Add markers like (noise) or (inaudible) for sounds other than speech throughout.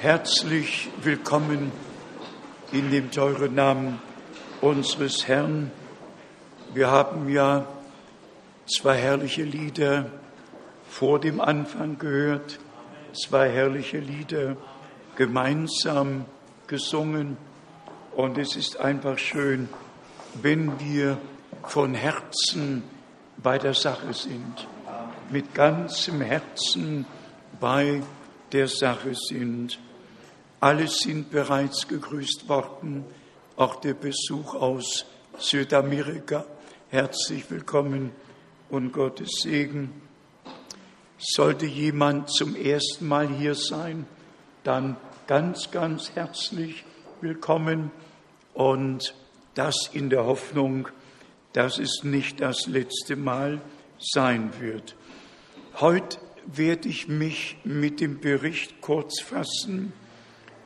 Herzlich willkommen in dem teuren Namen unseres Herrn. Wir haben ja zwei herrliche Lieder vor dem Anfang gehört, zwei herrliche Lieder gemeinsam gesungen. Und es ist einfach schön, wenn wir von Herzen bei der Sache sind, mit ganzem Herzen bei der Sache sind. Alle sind bereits gegrüßt worden, auch der Besuch aus Südamerika. Herzlich willkommen und Gottes Segen. Sollte jemand zum ersten Mal hier sein, dann ganz, ganz herzlich willkommen und das in der Hoffnung, dass es nicht das letzte Mal sein wird. Heute werde ich mich mit dem Bericht kurz fassen.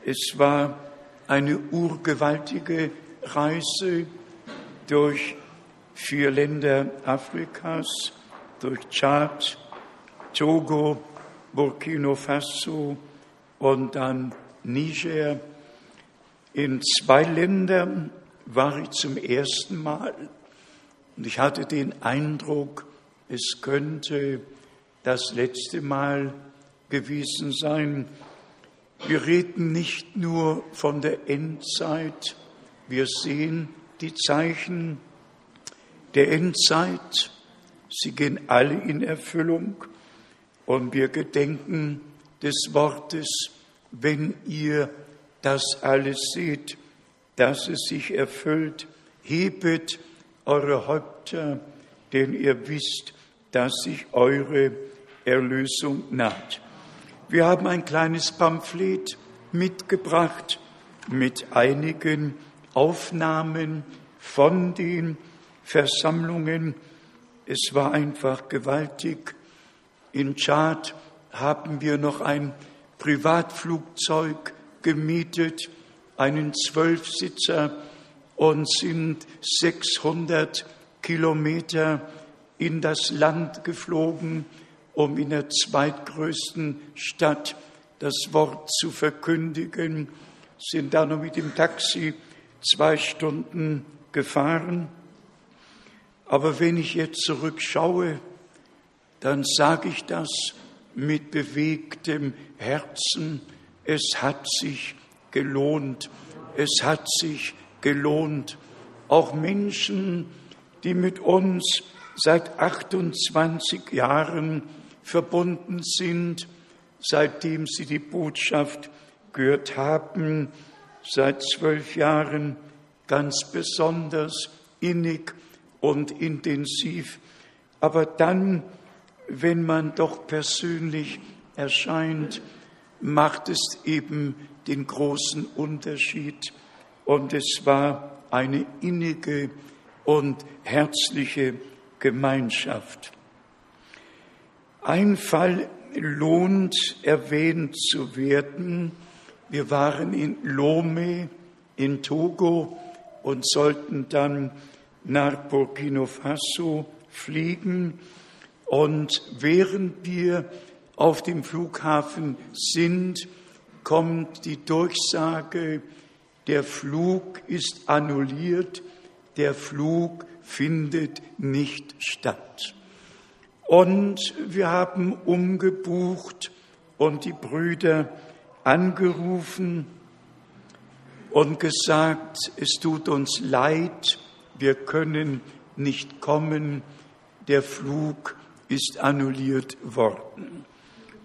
Es war eine urgewaltige Reise durch vier Länder Afrikas, durch Tschad, Togo, Burkina Faso und dann Niger. In zwei Ländern war ich zum ersten Mal und ich hatte den Eindruck, es könnte das letzte Mal gewesen sein. Wir reden nicht nur von der Endzeit, wir sehen die Zeichen der Endzeit, sie gehen alle in Erfüllung. Und wir gedenken des Wortes, wenn ihr das alles seht, dass es sich erfüllt, hebet eure Häupter, denn ihr wisst, dass sich eure Erlösung naht. Wir haben ein kleines Pamphlet mitgebracht mit einigen Aufnahmen von den Versammlungen. Es war einfach gewaltig. In Tschad haben wir noch ein Privatflugzeug gemietet, einen Zwölfsitzer und sind 600 Kilometer in das Land geflogen um in der zweitgrößten Stadt das Wort zu verkündigen, sind dann noch mit dem Taxi zwei Stunden gefahren. Aber wenn ich jetzt zurückschaue, dann sage ich das mit bewegtem Herzen. Es hat sich gelohnt. Es hat sich gelohnt. Auch Menschen, die mit uns seit 28 Jahren verbunden sind, seitdem sie die Botschaft gehört haben, seit zwölf Jahren ganz besonders innig und intensiv. Aber dann, wenn man doch persönlich erscheint, macht es eben den großen Unterschied. Und es war eine innige und herzliche Gemeinschaft. Ein Fall lohnt erwähnt zu werden. Wir waren in Lome in Togo und sollten dann nach Burkina Faso fliegen. Und während wir auf dem Flughafen sind, kommt die Durchsage, der Flug ist annulliert, der Flug findet nicht statt. Und wir haben umgebucht und die Brüder angerufen und gesagt, es tut uns leid, wir können nicht kommen, der Flug ist annulliert worden.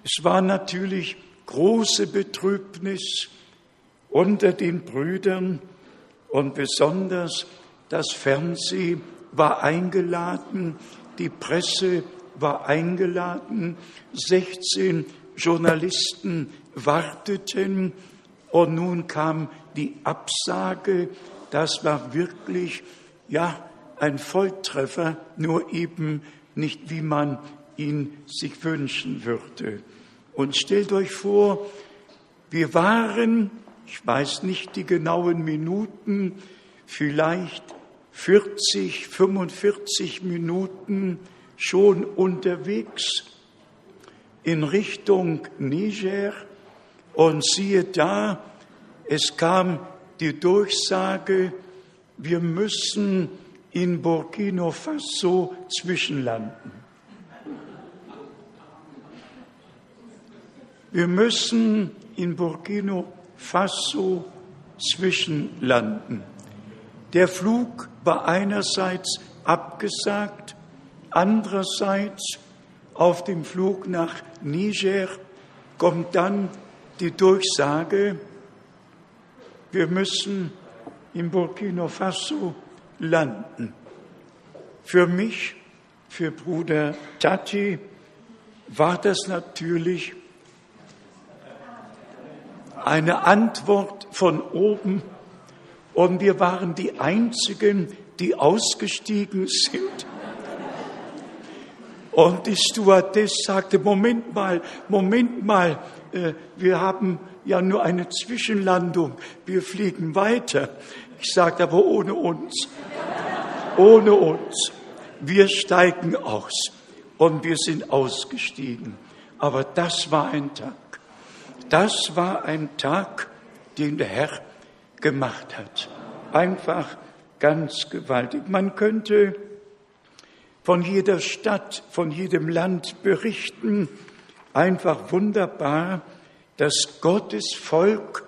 Es war natürlich große Betrübnis unter den Brüdern und besonders das Fernsehen war eingeladen, die Presse war eingeladen, 16 Journalisten warteten und nun kam die Absage. Das war wirklich, ja, ein Volltreffer, nur eben nicht, wie man ihn sich wünschen würde. Und stellt euch vor, wir waren, ich weiß nicht die genauen Minuten, vielleicht 40, 45 Minuten schon unterwegs in Richtung Niger Und siehe da, es kam die Durchsage, wir müssen in Burkina Faso zwischenlanden. Wir müssen in Burkina Faso zwischenlanden. Der Flug war einerseits abgesagt, andererseits auf dem Flug nach Niger kommt dann die Durchsage, wir müssen in Burkina Faso landen. Für mich, für Bruder Tati, war das natürlich eine Antwort von oben und wir waren die Einzigen, die ausgestiegen sind. Und die Stewardess sagte, Moment mal, Moment mal, äh, wir haben ja nur eine Zwischenlandung, wir fliegen weiter. Ich sagte aber ohne uns, ohne uns. Wir steigen aus und wir sind ausgestiegen. Aber das war ein Tag. Das war ein Tag, den der Herr gemacht hat. Einfach ganz gewaltig. Man könnte von jeder Stadt, von jedem Land berichten. Einfach wunderbar, dass Gottes Volk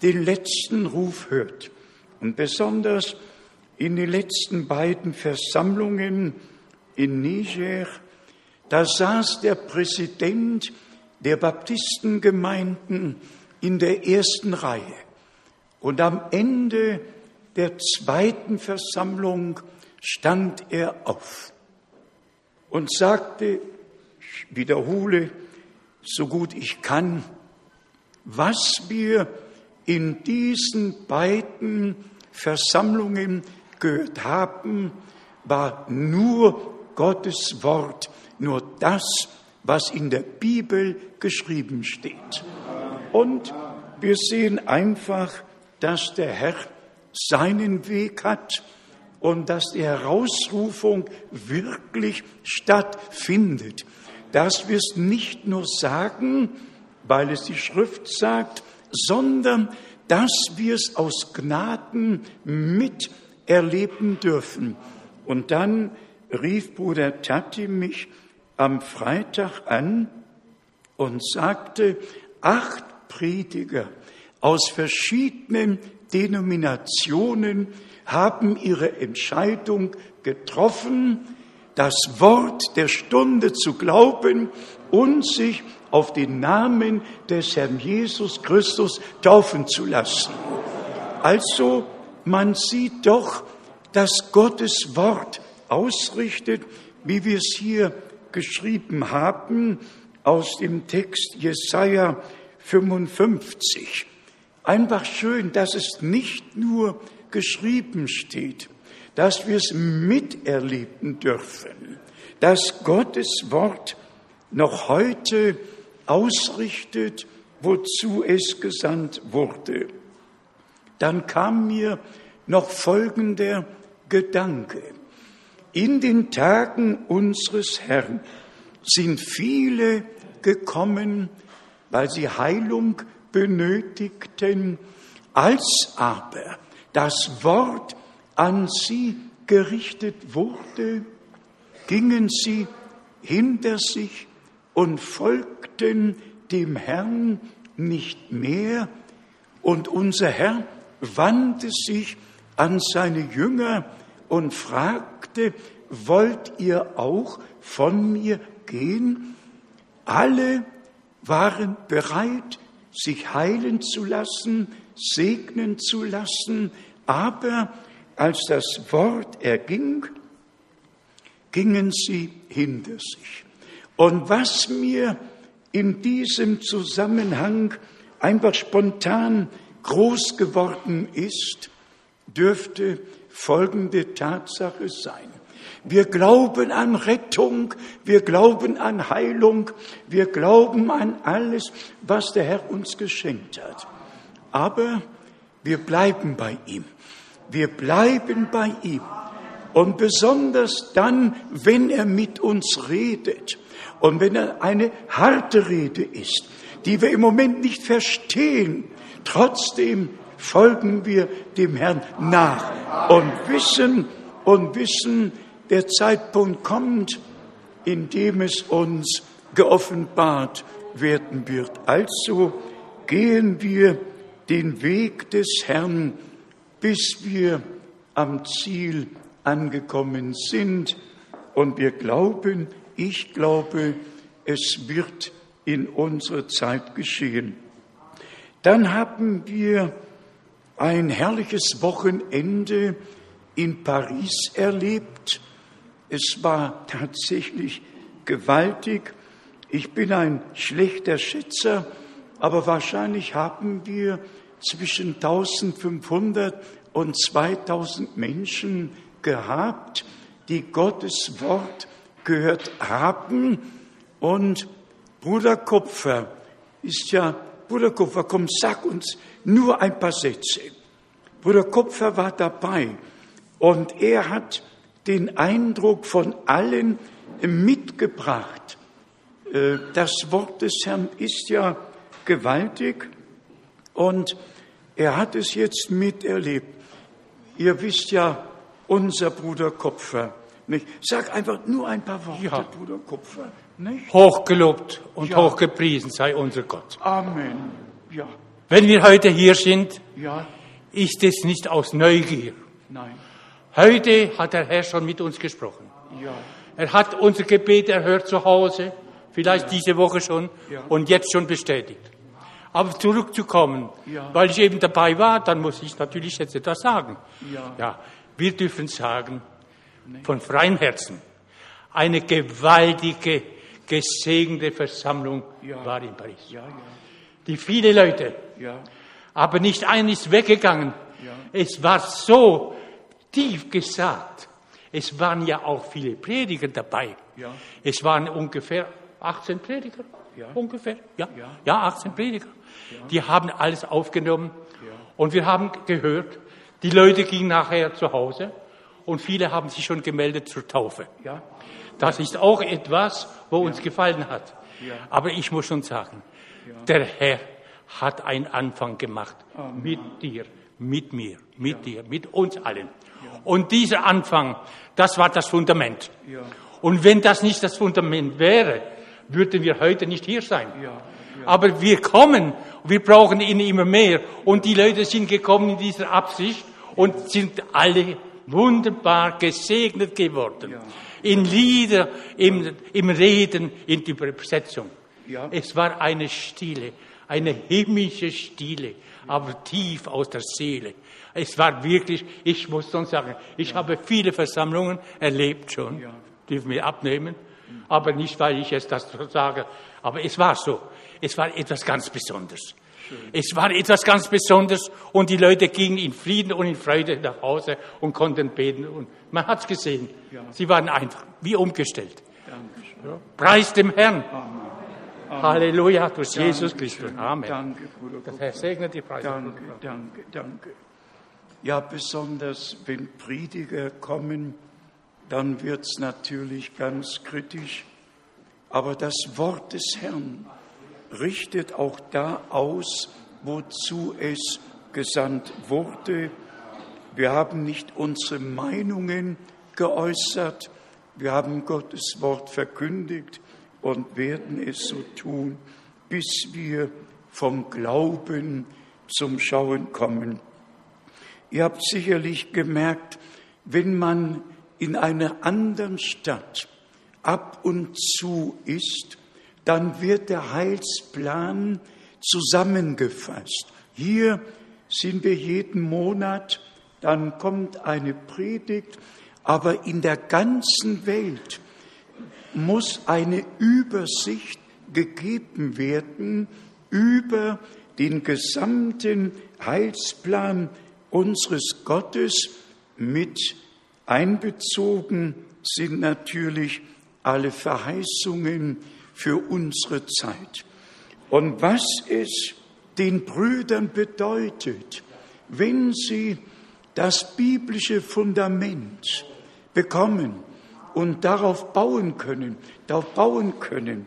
den letzten Ruf hört. Und besonders in den letzten beiden Versammlungen in Niger, da saß der Präsident der Baptistengemeinden in der ersten Reihe. Und am Ende der zweiten Versammlung stand er auf und sagte, ich wiederhole so gut ich kann, was wir in diesen beiden Versammlungen gehört haben, war nur Gottes Wort, nur das, was in der Bibel geschrieben steht. Und wir sehen einfach, dass der Herr seinen Weg hat und dass die Herausrufung wirklich stattfindet. Dass wir es nicht nur sagen, weil es die Schrift sagt, sondern dass wir es aus Gnaden miterleben dürfen. Und dann rief Bruder Tati mich am Freitag an und sagte, acht Prediger aus verschiedenen Denominationen haben ihre Entscheidung getroffen, das Wort der Stunde zu glauben und sich auf den Namen des Herrn Jesus Christus taufen zu lassen. Also man sieht doch, dass Gottes Wort ausrichtet, wie wir es hier geschrieben haben aus dem Text Jesaja 55. Einfach schön, dass es nicht nur geschrieben steht, dass wir es miterleben dürfen, dass Gottes Wort noch heute ausrichtet, wozu es gesandt wurde. Dann kam mir noch folgender Gedanke. In den Tagen unseres Herrn sind viele gekommen, weil sie Heilung benötigten, als aber das Wort an sie gerichtet wurde, gingen sie hinter sich und folgten dem Herrn nicht mehr. Und unser Herr wandte sich an seine Jünger und fragte, wollt ihr auch von mir gehen? Alle waren bereit, sich heilen zu lassen, segnen zu lassen, aber als das Wort erging, gingen sie hinter sich. Und was mir in diesem Zusammenhang einfach spontan groß geworden ist, dürfte folgende Tatsache sein. Wir glauben an Rettung, wir glauben an Heilung, wir glauben an alles, was der Herr uns geschenkt hat. Aber wir bleiben bei ihm. Wir bleiben bei ihm. Und besonders dann, wenn er mit uns redet und wenn er eine harte Rede ist, die wir im Moment nicht verstehen. Trotzdem folgen wir dem Herrn nach und wissen und wissen, der Zeitpunkt kommt, in dem es uns geoffenbart werden wird. Also gehen wir den Weg des Herrn, bis wir am Ziel angekommen sind. Und wir glauben, ich glaube, es wird in unserer Zeit geschehen. Dann haben wir ein herrliches Wochenende in Paris erlebt. Es war tatsächlich gewaltig. Ich bin ein schlechter Schätzer, aber wahrscheinlich haben wir zwischen 1500 und 2000 Menschen gehabt, die Gottes Wort gehört haben. Und Bruder Kupfer ist ja, Bruder Kupfer, komm, sag uns nur ein paar Sätze. Bruder Kupfer war dabei und er hat den Eindruck von allen mitgebracht. Äh, das Wort des Herrn ist ja gewaltig und er hat es jetzt miterlebt. Ihr wisst ja, unser Bruder Kupfer. Nicht? Sag einfach nur ein paar Worte, ja. Bruder Kupfer. Nicht? Hochgelobt und ja. hochgepriesen sei unser Gott. Amen. Ja. Wenn wir heute hier sind, ja. ist es nicht aus Neugier. Nein. Heute hat der Herr schon mit uns gesprochen. Ja. Er hat unser Gebet erhört zu Hause, vielleicht ja. diese Woche schon ja. und jetzt schon bestätigt. Aber zurückzukommen, ja. weil ich eben dabei war, dann muss ich natürlich jetzt etwas sagen. Ja. ja wir dürfen sagen, von freiem Herzen, eine gewaltige, gesegnete Versammlung ja. war in Paris. Ja, ja. Die viele Leute, aber nicht ein ist weggegangen. Es war so tief gesagt. Es waren ja auch viele Prediger dabei. Es waren ungefähr 18 Prediger. Ungefähr, ja. Ja, 18 Prediger. Die haben alles aufgenommen. Und wir haben gehört, die Leute gingen nachher zu Hause und viele haben sich schon gemeldet zur Taufe. Ja. Das ist auch etwas, wo uns gefallen hat. Aber ich muss schon sagen, der Herr hat einen Anfang gemacht mit dir, mit mir, mit dir, mit uns allen. Und dieser Anfang, das war das Fundament. Und wenn das nicht das Fundament wäre, würden wir heute nicht hier sein. Aber wir kommen, wir brauchen ihn immer mehr. Und die Leute sind gekommen in dieser Absicht und sind alle wunderbar gesegnet geworden. In Lieder, im, im Reden, in der Übersetzung. Es war eine Stille, eine himmlische Stille, aber tief aus der Seele. Es war wirklich, ich muss schon sagen, ich habe viele Versammlungen erlebt schon, dürfen wir abnehmen, aber nicht, weil ich jetzt das sage, aber es war so. Es war etwas ganz Besonderes. Es war etwas ganz Besonderes und die Leute gingen in Frieden und in Freude nach Hause und konnten beten. Und man hat es gesehen. Ja. Sie waren einfach wie umgestellt. Ja. Preis dem Herrn. Amen. Amen. Halleluja durch danke Jesus Christus. Amen. Danke, Bruder. Das Herr segne die Preise. Danke, danke, danke. Ja, besonders wenn Prediger kommen, dann wird es natürlich ganz kritisch. Aber das Wort des Herrn richtet auch da aus, wozu es gesandt wurde. Wir haben nicht unsere Meinungen geäußert, wir haben Gottes Wort verkündigt und werden es so tun, bis wir vom Glauben zum Schauen kommen. Ihr habt sicherlich gemerkt, wenn man in einer anderen Stadt ab und zu ist, dann wird der Heilsplan zusammengefasst. Hier sind wir jeden Monat, dann kommt eine Predigt, aber in der ganzen Welt muss eine Übersicht gegeben werden über den gesamten Heilsplan unseres Gottes mit einbezogen sind natürlich alle Verheißungen für unsere Zeit. Und was es den Brüdern bedeutet, wenn sie das biblische Fundament bekommen und darauf bauen können, darauf bauen können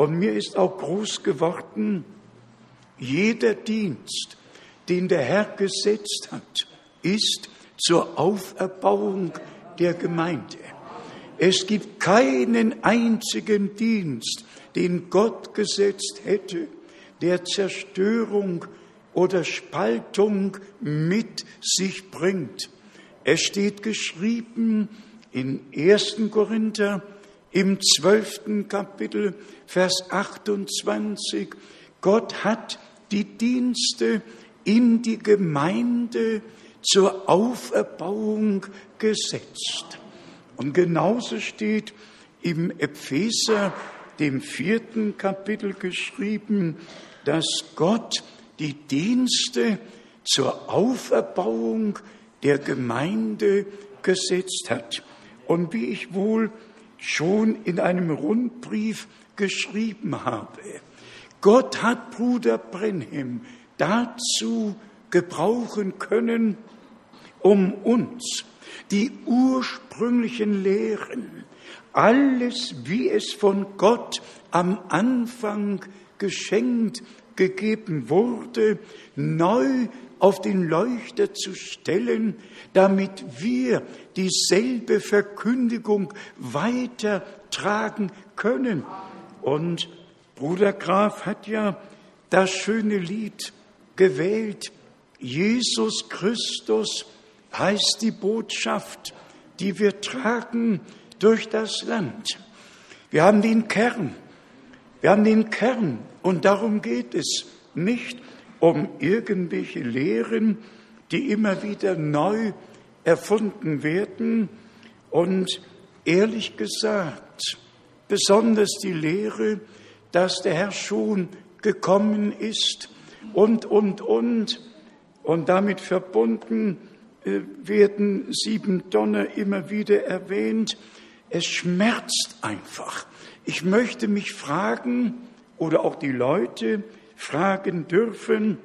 Und mir ist auch groß geworden, jeder Dienst, den der Herr gesetzt hat, ist zur Auferbauung der Gemeinde. Es gibt keinen einzigen Dienst, den Gott gesetzt hätte, der Zerstörung oder Spaltung mit sich bringt. Es steht geschrieben in 1. Korinther im zwölften Kapitel, Vers 28, Gott hat die Dienste in die Gemeinde zur Auferbauung gesetzt. Und genauso steht im Epheser, dem vierten Kapitel geschrieben, dass Gott die Dienste zur Auferbauung der Gemeinde gesetzt hat. Und wie ich wohl schon in einem Rundbrief geschrieben habe, Gott hat Bruder Brenhem dazu gebrauchen können, um uns die ursprünglichen Lehren, alles, wie es von Gott am Anfang geschenkt gegeben wurde, neu auf den Leuchter zu stellen, damit wir dieselbe Verkündigung weitertragen können. Und Bruder Graf hat ja das schöne Lied gewählt. Jesus Christus heißt die Botschaft, die wir tragen durch das Land. Wir haben den Kern. Wir haben den Kern und darum geht es nicht um irgendwelche Lehren, die immer wieder neu erfunden werden und ehrlich gesagt, besonders die Lehre, dass der Herr schon gekommen ist und, und, und, und damit verbunden werden sieben Donner immer wieder erwähnt. Es schmerzt einfach. Ich möchte mich fragen, oder auch die Leute fragen dürfen,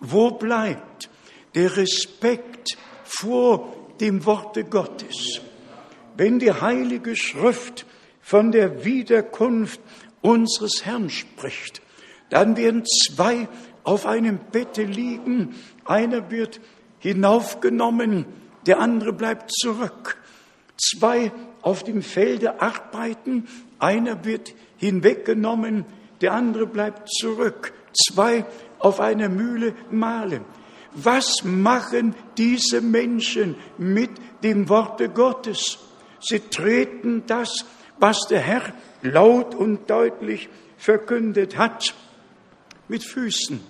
wo bleibt der Respekt vor dem Worte Gottes? Wenn die Heilige Schrift von der Wiederkunft unseres Herrn spricht, dann werden zwei auf einem Bette liegen, einer wird hinaufgenommen, der andere bleibt zurück. Zwei auf dem Felde arbeiten, einer wird hinweggenommen, der andere bleibt zurück. Zwei auf einer Mühle mahlen. Was machen diese Menschen mit dem Worte Gottes? Sie treten das, was der Herr laut und deutlich verkündet hat, mit Füßen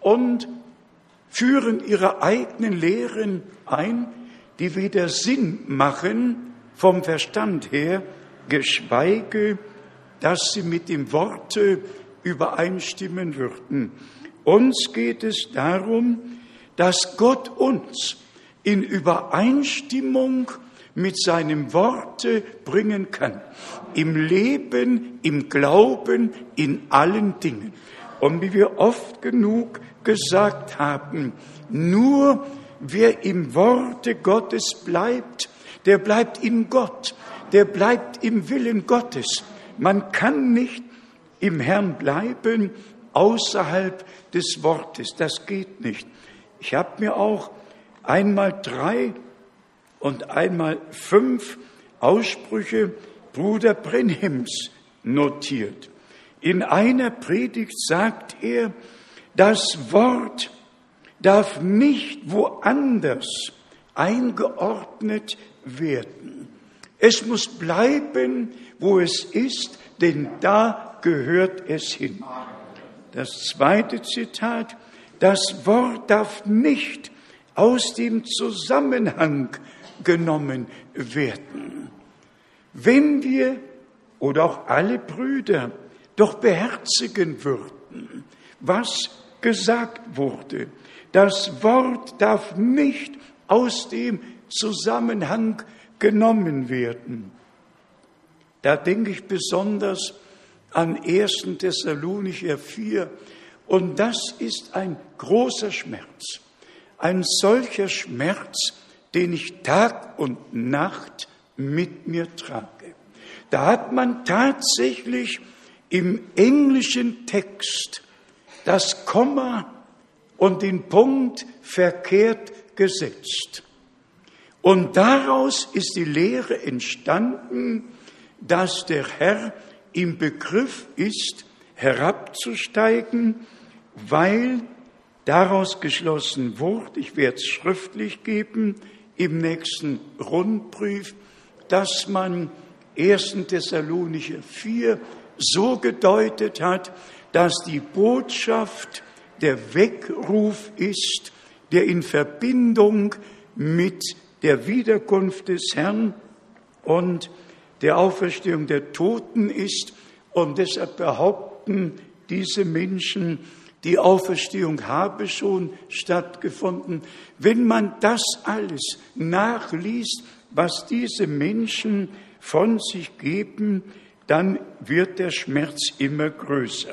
und führen ihre eigenen Lehren ein, die weder Sinn machen vom Verstand her, geschweige dass sie mit dem Worte übereinstimmen würden. Uns geht es darum, dass Gott uns in Übereinstimmung mit seinem Worte bringen kann. Im Leben, im Glauben, in allen Dingen. Und wie wir oft genug gesagt haben, nur wer im Worte Gottes bleibt, der bleibt in Gott, der bleibt im Willen Gottes. Man kann nicht im Herrn bleiben außerhalb des Wortes. Das geht nicht. Ich habe mir auch einmal drei und einmal fünf Aussprüche Bruder Brenhems notiert. In einer Predigt sagt er, das Wort darf nicht woanders eingeordnet werden. Es muss bleiben wo es ist, denn da gehört es hin. Das zweite Zitat, das Wort darf nicht aus dem Zusammenhang genommen werden. Wenn wir oder auch alle Brüder doch beherzigen würden, was gesagt wurde, das Wort darf nicht aus dem Zusammenhang genommen werden. Da denke ich besonders an 1. Thessalonicher 4. Und das ist ein großer Schmerz. Ein solcher Schmerz, den ich Tag und Nacht mit mir trage. Da hat man tatsächlich im englischen Text das Komma und den Punkt verkehrt gesetzt. Und daraus ist die Lehre entstanden, dass der Herr im Begriff ist, herabzusteigen, weil daraus geschlossen wurde, ich werde es schriftlich geben, im nächsten Rundbrief, dass man 1. Thessalonicher 4 so gedeutet hat, dass die Botschaft der Weckruf ist, der in Verbindung mit der Wiederkunft des Herrn und der Auferstehung der Toten ist. Und deshalb behaupten diese Menschen, die Auferstehung habe schon stattgefunden. Wenn man das alles nachliest, was diese Menschen von sich geben, dann wird der Schmerz immer größer.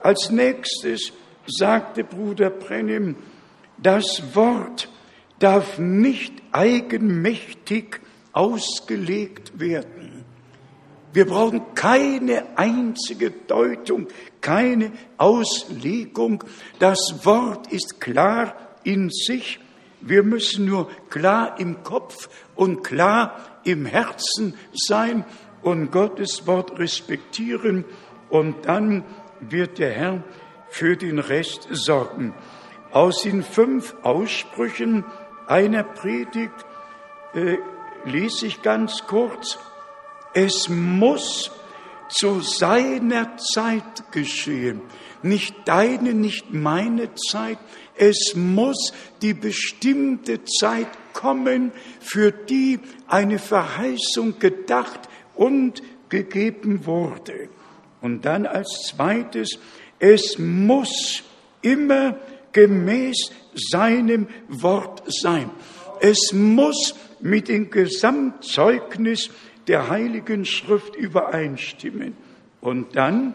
Als nächstes sagte Bruder Brennim, das Wort darf nicht eigenmächtig ausgelegt werden. Wir brauchen keine einzige Deutung, keine Auslegung. Das Wort ist klar in sich. Wir müssen nur klar im Kopf und klar im Herzen sein und Gottes Wort respektieren und dann wird der Herr für den Rest sorgen. Aus den fünf Aussprüchen einer Predigt äh, lese ich ganz kurz, es muss zu seiner Zeit geschehen. Nicht deine, nicht meine Zeit. Es muss die bestimmte Zeit kommen, für die eine Verheißung gedacht und gegeben wurde. Und dann als zweites, es muss immer gemäß seinem Wort sein. Es muss mit dem Gesamtzeugnis der Heiligen Schrift übereinstimmen. Und dann,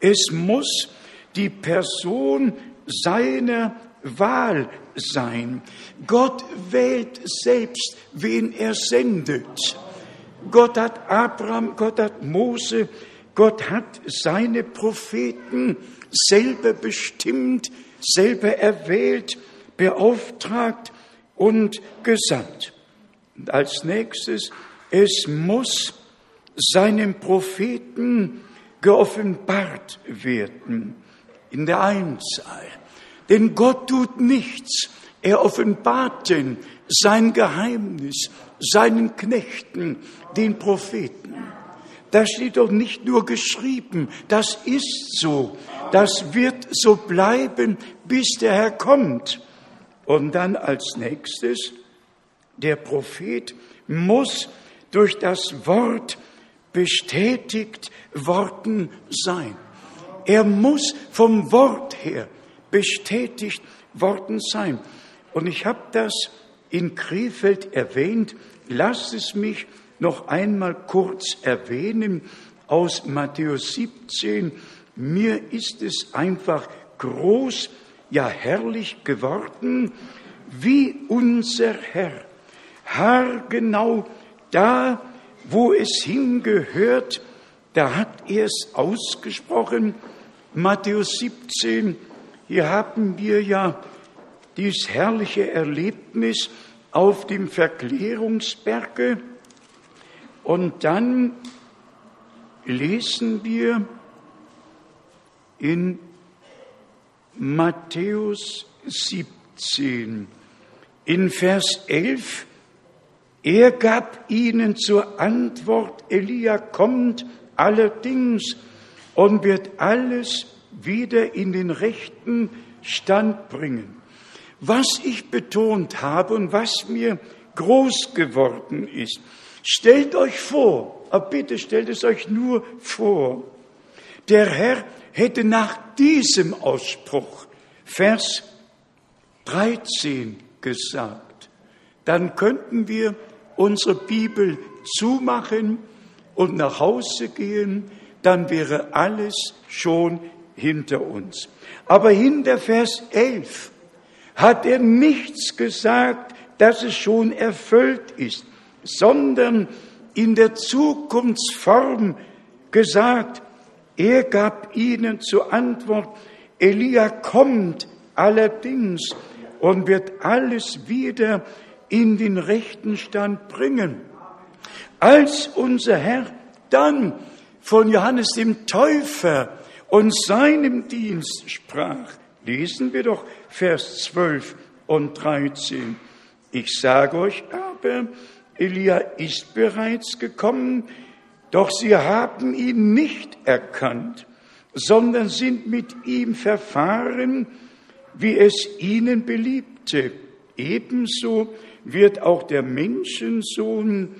es muss die Person seiner Wahl sein. Gott wählt selbst, wen er sendet. Gott hat Abraham, Gott hat Mose, Gott hat seine Propheten selber bestimmt, selber erwählt, beauftragt und gesandt. Und als nächstes, es muss seinem Propheten geoffenbart werden in der Einzahl. Denn Gott tut nichts. Er offenbart denn sein Geheimnis seinen Knechten, den Propheten. Das steht doch nicht nur geschrieben, das ist so. Das wird so bleiben, bis der Herr kommt. Und dann als nächstes, der Prophet muss durch das Wort bestätigt worden sein. Er muss vom Wort her bestätigt worden sein. Und ich habe das in Krefeld erwähnt. Lasst es mich noch einmal kurz erwähnen aus Matthäus 17. Mir ist es einfach groß, ja herrlich geworden, wie unser Herr haargenau da, wo es hingehört, da hat er es ausgesprochen. Matthäus 17, hier haben wir ja dieses herrliche Erlebnis auf dem Verklärungsberge. Und dann lesen wir in Matthäus 17, in Vers 11, er gab ihnen zur Antwort, Elia kommt allerdings und wird alles wieder in den rechten Stand bringen. Was ich betont habe und was mir groß geworden ist, stellt euch vor, aber bitte stellt es euch nur vor, der Herr hätte nach diesem Ausspruch, Vers 13 gesagt, dann könnten wir unsere Bibel zumachen und nach Hause gehen, dann wäre alles schon hinter uns. Aber hinter Vers 11 hat er nichts gesagt, dass es schon erfüllt ist, sondern in der Zukunftsform gesagt, Er gab ihnen zur Antwort, Elia kommt allerdings und wird alles wieder in den rechten Stand bringen. Als unser Herr dann von Johannes dem Täufer und seinem Dienst sprach, lesen wir doch Vers 12 und 13. Ich sage euch aber, Elia ist bereits gekommen, doch sie haben ihn nicht erkannt, sondern sind mit ihm verfahren, wie es ihnen beliebte. Ebenso wird auch der Menschensohn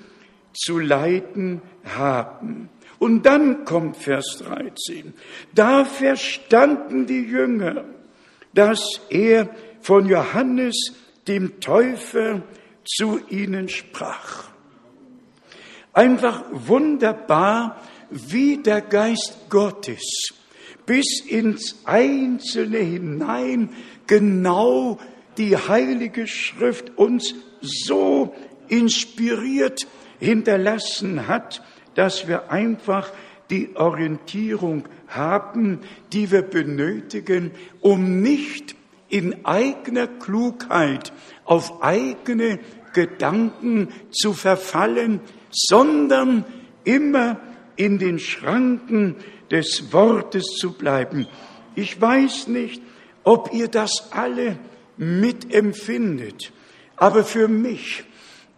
zu leiden haben. Und dann kommt Vers 13. Da verstanden die Jünger, dass er von Johannes dem Täufer zu ihnen sprach. Einfach wunderbar, wie der Geist Gottes bis ins Einzelne hinein genau die Heilige Schrift uns so inspiriert hinterlassen hat, dass wir einfach die Orientierung haben, die wir benötigen, um nicht in eigener Klugheit auf eigene Gedanken zu verfallen, sondern immer in den Schranken des Wortes zu bleiben. Ich weiß nicht, ob ihr das alle mitempfindet, aber für mich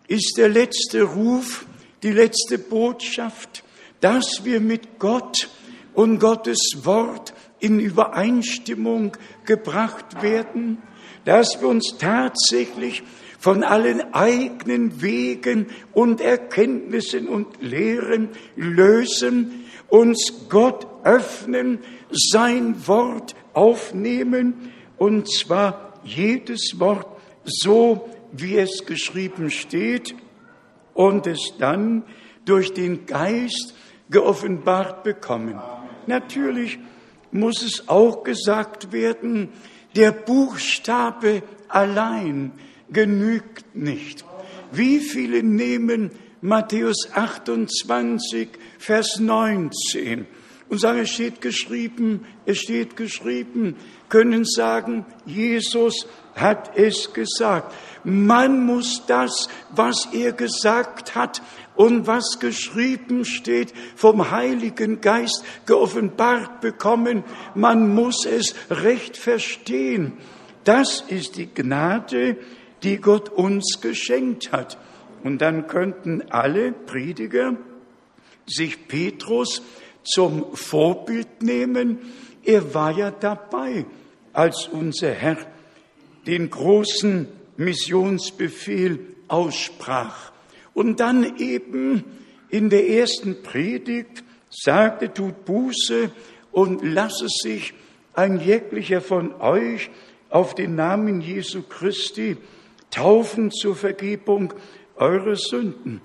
ist der letzte Ruf, die letzte Botschaft, dass wir mit Gott und Gottes Wort in Übereinstimmung gebracht werden, dass wir uns tatsächlich von allen eigenen Wegen und Erkenntnissen und Lehren lösen, uns Gott öffnen, sein Wort aufnehmen, und zwar jedes Wort so, wie es geschrieben steht, und es dann durch den Geist geoffenbart bekommen. Natürlich muss es auch gesagt werden, der Buchstabe allein genügt nicht. Wie viele nehmen Matthäus 28, Vers 19 und sagen, es steht geschrieben, es steht geschrieben, können sagen, Jesus hat es gesagt. Man muss das, was er gesagt hat und was geschrieben steht, vom Heiligen Geist geoffenbart bekommen. Man muss es recht verstehen. Das ist die Gnade, die Gott uns geschenkt hat. Und dann könnten alle Prediger sich Petrus zum Vorbild nehmen. Er war ja dabei, als unser Herr den großen Missionsbefehl aussprach. Und dann eben in der ersten Predigt sagte, tut Buße und lasse sich ein jeglicher von euch auf den Namen Jesu Christi taufen zur Vergebung eurer Sünden.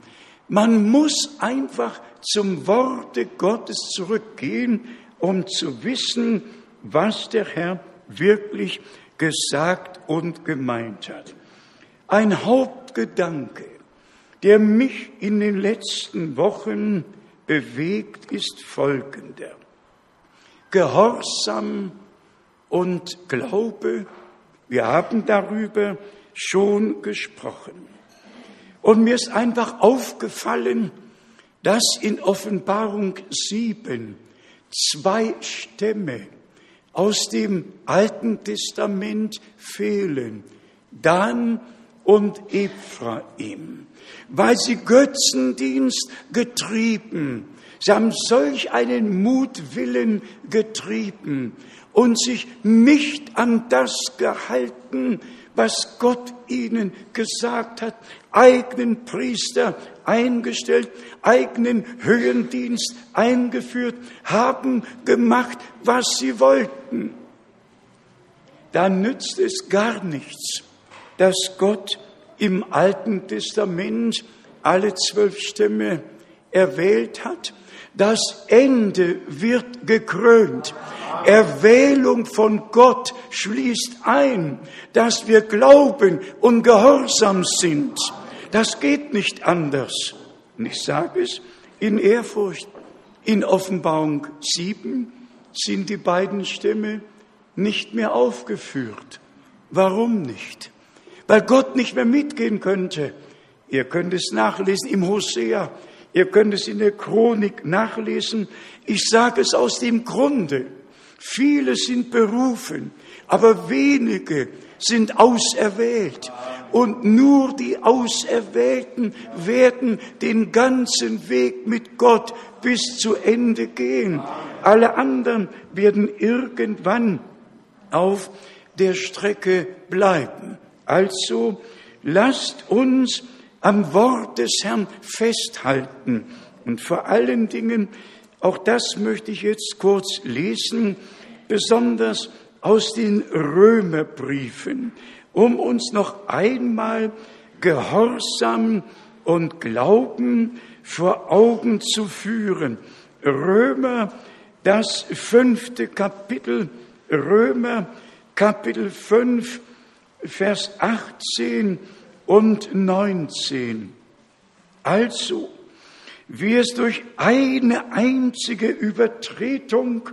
Man muss einfach zum Worte Gottes zurückgehen, um zu wissen, was der Herr wirklich gesagt und gemeint hat. Ein Hauptgedanke, der mich in den letzten Wochen bewegt, ist folgender. Gehorsam und Glaube, wir haben darüber schon gesprochen. Und mir ist einfach aufgefallen, dass in Offenbarung sieben zwei Stämme aus dem Alten Testament fehlen. Dan und Ephraim, weil sie Götzendienst getrieben, sie haben solch einen Mutwillen getrieben und sich nicht an das gehalten, was Gott ihnen gesagt hat, eigenen Priester eingestellt, eigenen Höhendienst eingeführt, haben gemacht, was sie wollten. Da nützt es gar nichts, dass Gott im Alten Testament alle zwölf Stämme erwählt hat. Das Ende wird gekrönt. Erwählung von Gott schließt ein, dass wir glauben und gehorsam sind. Das geht nicht anders. Und ich sage es in Ehrfurcht. In Offenbarung 7 sind die beiden Stämme nicht mehr aufgeführt. Warum nicht? Weil Gott nicht mehr mitgehen könnte. Ihr könnt es nachlesen im Hosea, ihr könnt es in der Chronik nachlesen. Ich sage es aus dem Grunde. Viele sind berufen, aber wenige sind auserwählt. Und nur die Auserwählten werden den ganzen Weg mit Gott bis zu Ende gehen. Alle anderen werden irgendwann auf der Strecke bleiben. Also lasst uns am Wort des Herrn festhalten und vor allen Dingen, auch das möchte ich jetzt kurz lesen, besonders aus den Römerbriefen, um uns noch einmal Gehorsam und Glauben vor Augen zu führen. Römer, das fünfte Kapitel, Römer, Kapitel 5, Vers 18 und 19. Also, wie es durch eine einzige Übertretung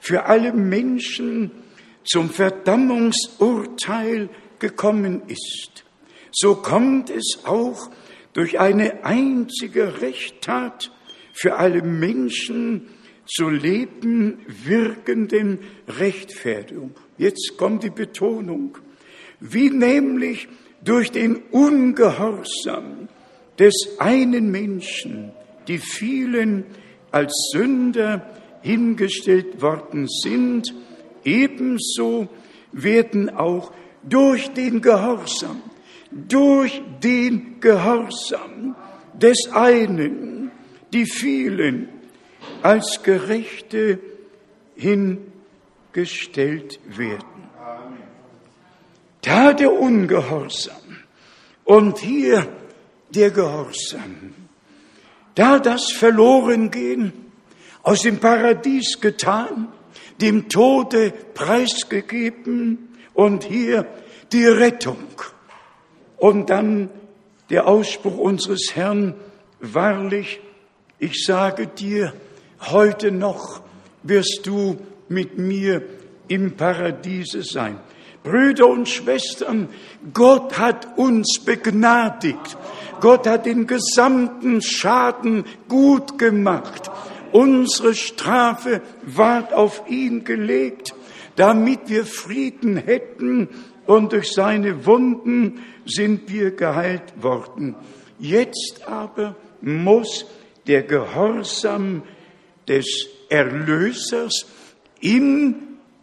für alle Menschen zum Verdammungsurteil gekommen ist, so kommt es auch durch eine einzige Rechttat für alle Menschen zu Leben wirkenden Rechtfertigung. Jetzt kommt die Betonung. Wie nämlich durch den Ungehorsam des einen Menschen die vielen als Sünder hingestellt worden sind, ebenso werden auch durch den Gehorsam, durch den Gehorsam des einen die vielen als Gerechte hingestellt werden. Da der Ungehorsam und hier der Gehorsam. Da das Verlorengehen aus dem Paradies getan, dem Tode preisgegeben und hier die Rettung. Und dann der Ausspruch unseres Herrn, wahrlich, ich sage dir, heute noch wirst du mit mir im Paradiese sein. Brüder und Schwestern, Gott hat uns begnadigt. Gott hat den gesamten Schaden gut gemacht. Unsere Strafe ward auf ihn gelegt, damit wir Frieden hätten und durch seine Wunden sind wir geheilt worden. Jetzt aber muss der Gehorsam des Erlösers in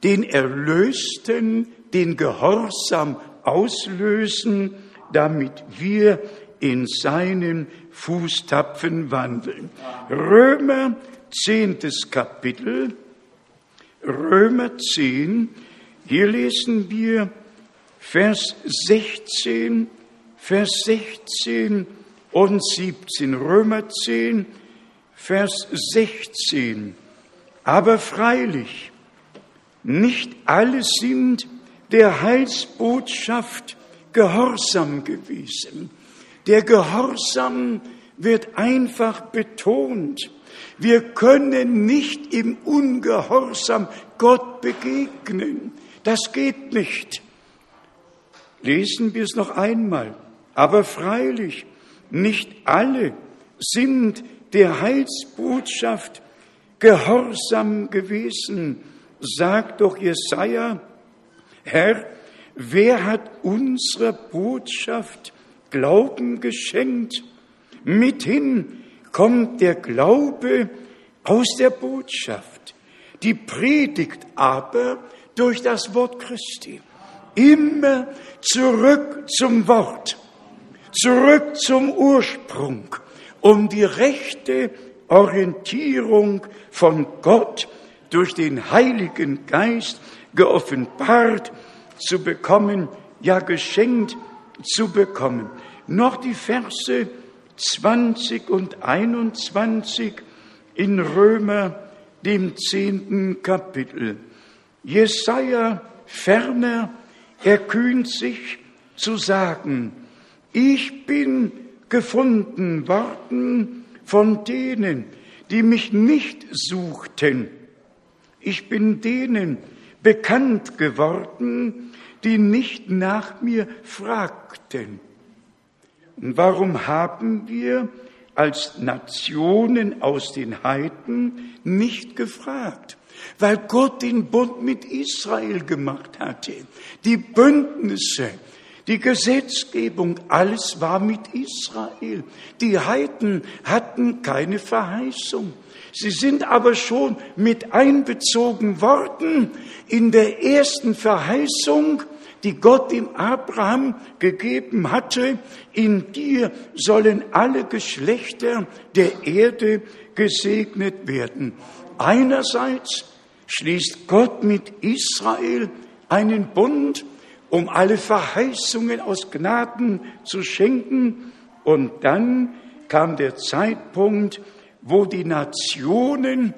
den Erlösten den Gehorsam auslösen, damit wir in seinen Fußtapfen wandeln. Römer zehntes Kapitel, Römer 10, hier lesen wir Vers 16, Vers 16 und 17. Römer 10, Vers 16. Aber freilich, nicht alle sind der Heilsbotschaft gehorsam gewesen. Der Gehorsam wird einfach betont. Wir können nicht im Ungehorsam Gott begegnen. Das geht nicht. Lesen wir es noch einmal. Aber freilich, nicht alle sind der Heilsbotschaft gehorsam gewesen, sagt doch Jesaja Herr, wer hat unserer Botschaft Glauben geschenkt? Mithin kommt der Glaube aus der Botschaft, die Predigt aber durch das Wort Christi. Immer zurück zum Wort, zurück zum Ursprung, um die rechte Orientierung von Gott durch den Heiligen Geist geoffenbart zu bekommen, ja geschenkt zu bekommen. Noch die Verse 20 und 21 in Römer, dem zehnten Kapitel. Jesaja ferner erkühnt sich zu sagen, ich bin gefunden worden von denen, die mich nicht suchten. Ich bin denen bekannt geworden, die nicht nach mir fragten. Und warum haben wir als Nationen aus den Heiden nicht gefragt? Weil Gott den Bund mit Israel gemacht hatte. Die Bündnisse, die Gesetzgebung, alles war mit Israel. Die Heiden hatten keine Verheißung. Sie sind aber schon mit einbezogen worden in der ersten Verheißung, die Gott dem Abraham gegeben hatte. In dir sollen alle Geschlechter der Erde gesegnet werden. Einerseits schließt Gott mit Israel einen Bund, um alle Verheißungen aus Gnaden zu schenken. Und dann kam der Zeitpunkt, wo die Nationen,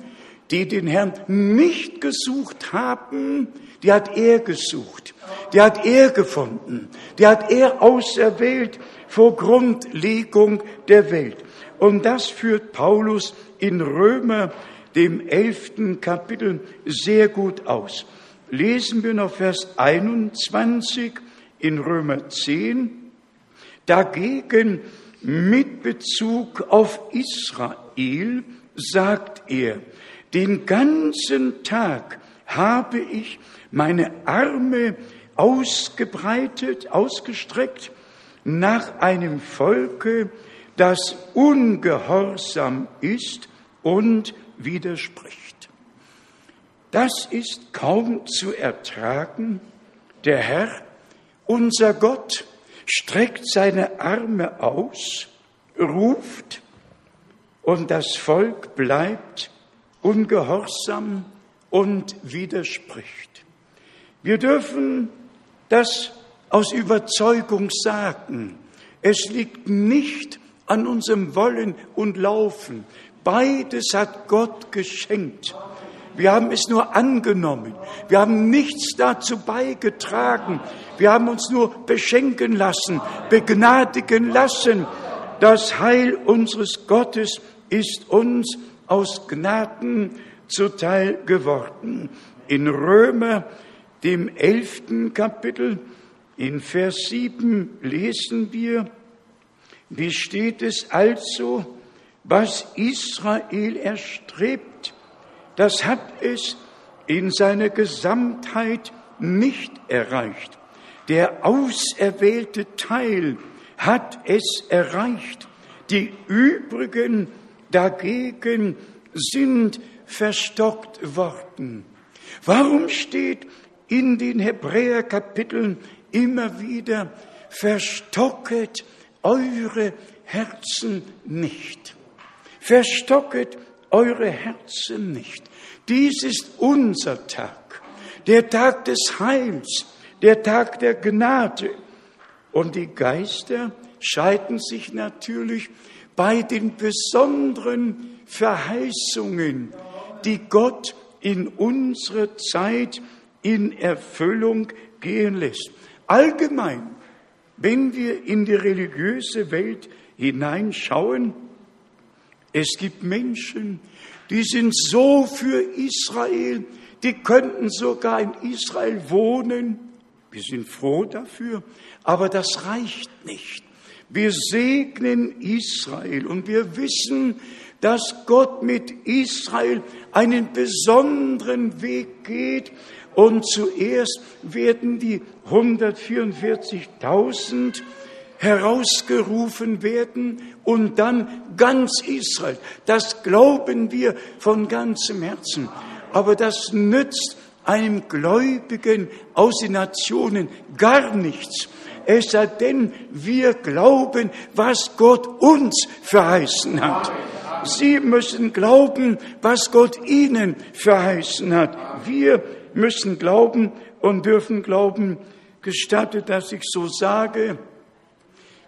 die den Herrn nicht gesucht haben, die hat er gesucht, die hat er gefunden, die hat er auserwählt vor Grundlegung der Welt. Und das führt Paulus in Römer, dem elften Kapitel, sehr gut aus. Lesen wir noch Vers 21 in Römer 10. Dagegen mit Bezug auf Israel sagt er, den ganzen Tag habe ich meine Arme ausgebreitet, ausgestreckt nach einem Volke, das ungehorsam ist und widerspricht. Das ist kaum zu ertragen. Der Herr, unser Gott, streckt seine Arme aus, ruft und das Volk bleibt ungehorsam und widerspricht. Wir dürfen das aus Überzeugung sagen. Es liegt nicht an unserem Wollen und Laufen. Beides hat Gott geschenkt. Wir haben es nur angenommen. Wir haben nichts dazu beigetragen. Wir haben uns nur beschenken lassen, begnadigen lassen. Das Heil unseres Gottes ist uns aus Gnaden zuteil geworden. In Römer, dem elften Kapitel, in Vers 7 lesen wir, wie steht es also, was Israel erstrebt, das hat es in seiner Gesamtheit nicht erreicht. Der auserwählte Teil hat es erreicht. Die übrigen dagegen sind verstockt worden. Warum steht in den Hebräerkapiteln immer wieder, verstocket eure Herzen nicht. Verstocket eure Herzen nicht. Dies ist unser Tag, der Tag des Heils, der Tag der Gnade. Und die Geister scheiden sich natürlich bei den besonderen Verheißungen, die Gott in unsere Zeit in Erfüllung gehen lässt. Allgemein, wenn wir in die religiöse Welt hineinschauen, es gibt Menschen, die sind so für Israel, die könnten sogar in Israel wohnen. Wir sind froh dafür, aber das reicht nicht. Wir segnen Israel und wir wissen, dass Gott mit Israel einen besonderen Weg geht. Und zuerst werden die 144.000 herausgerufen werden und dann ganz Israel. Das glauben wir von ganzem Herzen. Aber das nützt einem Gläubigen aus den Nationen gar nichts. Es sei denn, wir glauben, was Gott uns verheißen hat. Sie müssen glauben, was Gott ihnen verheißen hat. Wir müssen glauben und dürfen glauben. Gestattet, dass ich so sage,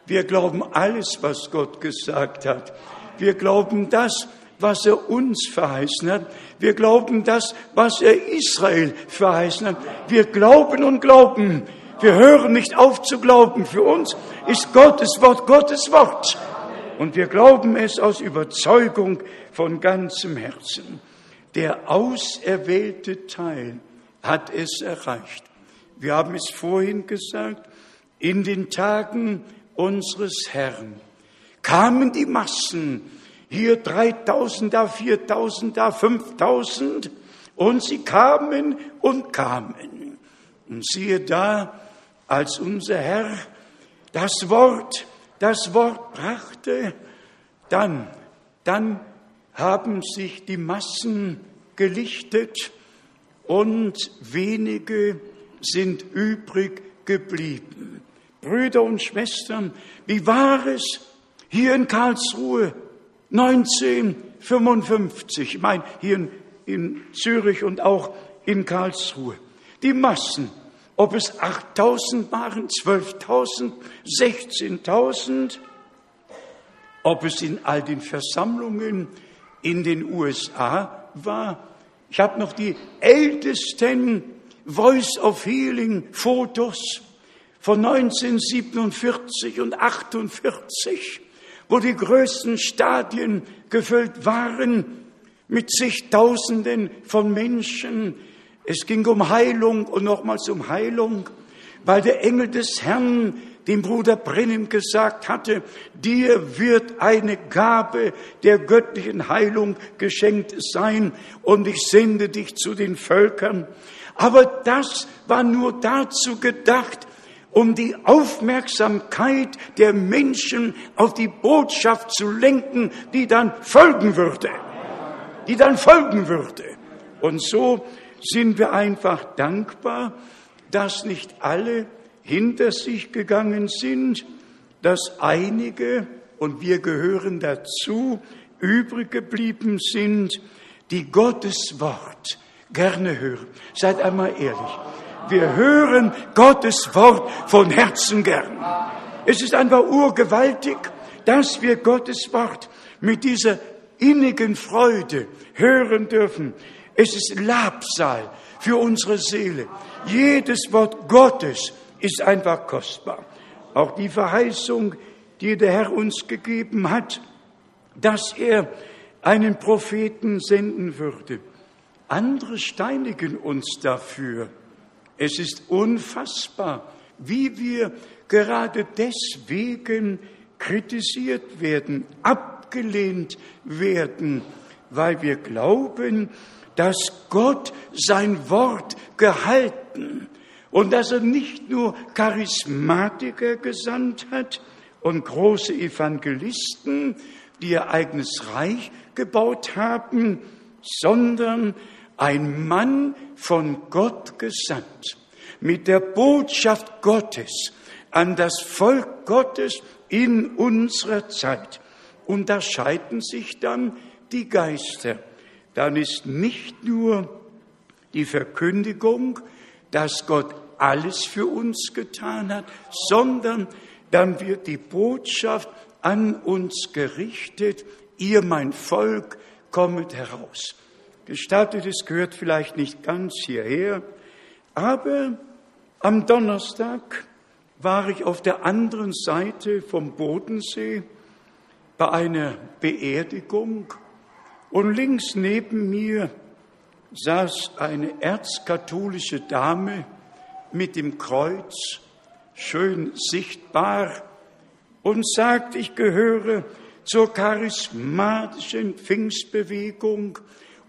wir glauben alles, was Gott gesagt hat. Wir glauben das, was er uns verheißen hat. Wir glauben das, was er Israel verheißen hat. Wir glauben und glauben. Wir hören nicht auf zu glauben. Für uns ist Gottes Wort Gottes Wort. Und wir glauben es aus Überzeugung von ganzem Herzen. Der auserwählte Teil hat es erreicht. Wir haben es vorhin gesagt, in den Tagen unseres Herrn kamen die Massen, hier 3000, da 4000, da 5000, und sie kamen und kamen. Und siehe da, als unser Herr das Wort, das Wort brachte, dann, dann haben sich die Massen gelichtet und wenige sind übrig geblieben. Brüder und Schwestern, wie war es hier in Karlsruhe 1955, ich meine hier in, in Zürich und auch in Karlsruhe? Die Massen, ob es 8000 waren, 12.000, 16.000, ob es in all den Versammlungen in den USA war. Ich habe noch die ältesten Voice of Healing Fotos von 1947 und 48, wo die größten Stadien gefüllt waren mit zigtausenden von Menschen. Es ging um Heilung und nochmals um Heilung, weil der Engel des Herrn dem Bruder Brennim gesagt hatte, dir wird eine Gabe der göttlichen Heilung geschenkt sein und ich sende dich zu den Völkern. Aber das war nur dazu gedacht, um die Aufmerksamkeit der Menschen auf die Botschaft zu lenken, die dann folgen würde. Die dann folgen würde. Und so sind wir einfach dankbar, dass nicht alle hinter sich gegangen sind, dass einige, und wir gehören dazu, übrig geblieben sind, die Gottes Wort gerne hören. Seid einmal ehrlich. Wir hören Gottes Wort von Herzen gern. Es ist einfach urgewaltig, dass wir Gottes Wort mit dieser innigen Freude hören dürfen. Es ist Labsal für unsere Seele. Jedes Wort Gottes ist einfach kostbar. Auch die Verheißung, die der Herr uns gegeben hat, dass er einen Propheten senden würde. Andere steinigen uns dafür. Es ist unfassbar, wie wir gerade deswegen kritisiert werden, abgelehnt werden, weil wir glauben, dass Gott sein Wort gehalten und dass er nicht nur Charismatiker gesandt hat und große Evangelisten, die ihr eigenes Reich gebaut haben, sondern ein Mann von Gott gesandt, mit der Botschaft Gottes an das Volk Gottes in unserer Zeit. Unterscheiden sich dann die Geister. Dann ist nicht nur die Verkündigung, dass Gott alles für uns getan hat, sondern dann wird die Botschaft an uns gerichtet, ihr mein Volk, kommet heraus. Gestattet, es gehört vielleicht nicht ganz hierher, aber am Donnerstag war ich auf der anderen Seite vom Bodensee bei einer Beerdigung und links neben mir saß eine erzkatholische Dame mit dem Kreuz, schön sichtbar, und sagt, ich gehöre zur charismatischen Pfingstbewegung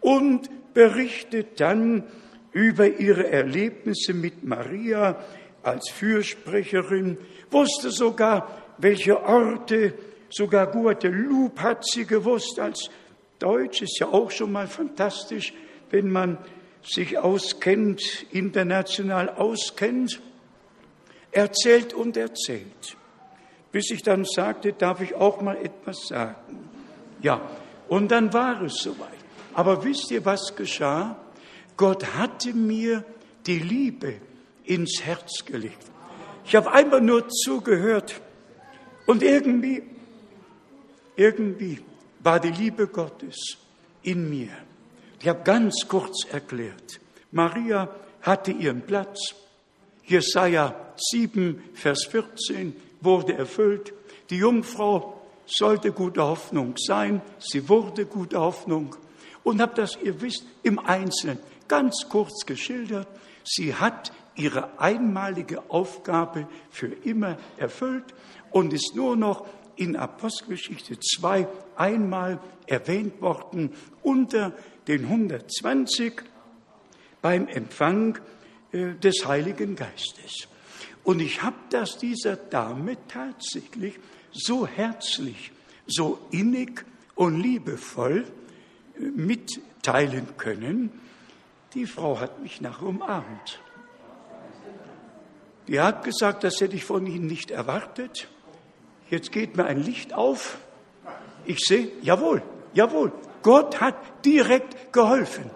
und berichtet dann über ihre Erlebnisse mit Maria als Fürsprecherin, wusste sogar, welche Orte, sogar Guadeloupe hat sie gewusst als Deutsch, ist ja auch schon mal fantastisch, wenn man sich auskennt, international auskennt, erzählt und erzählt, bis ich dann sagte, darf ich auch mal etwas sagen. Ja, und dann war es soweit. Aber wisst ihr, was geschah? Gott hatte mir die Liebe ins Herz gelegt. Ich habe einfach nur zugehört und irgendwie, irgendwie war die Liebe Gottes in mir. Ich habe ganz kurz erklärt. Maria hatte ihren Platz. Jesaja 7, Vers 14 wurde erfüllt. Die Jungfrau sollte gute Hoffnung sein. Sie wurde gute Hoffnung und habe das, ihr wisst, im Einzelnen ganz kurz geschildert. Sie hat ihre einmalige Aufgabe für immer erfüllt und ist nur noch in Apostelgeschichte 2 einmal erwähnt worden unter den 120 beim Empfang äh, des Heiligen Geistes. Und ich habe das dieser Dame tatsächlich so herzlich, so innig und liebevoll äh, mitteilen können. Die Frau hat mich nachher umarmt. Die hat gesagt, das hätte ich von Ihnen nicht erwartet. Jetzt geht mir ein Licht auf. Ich sehe, jawohl, jawohl, Gott hat direkt geholfen.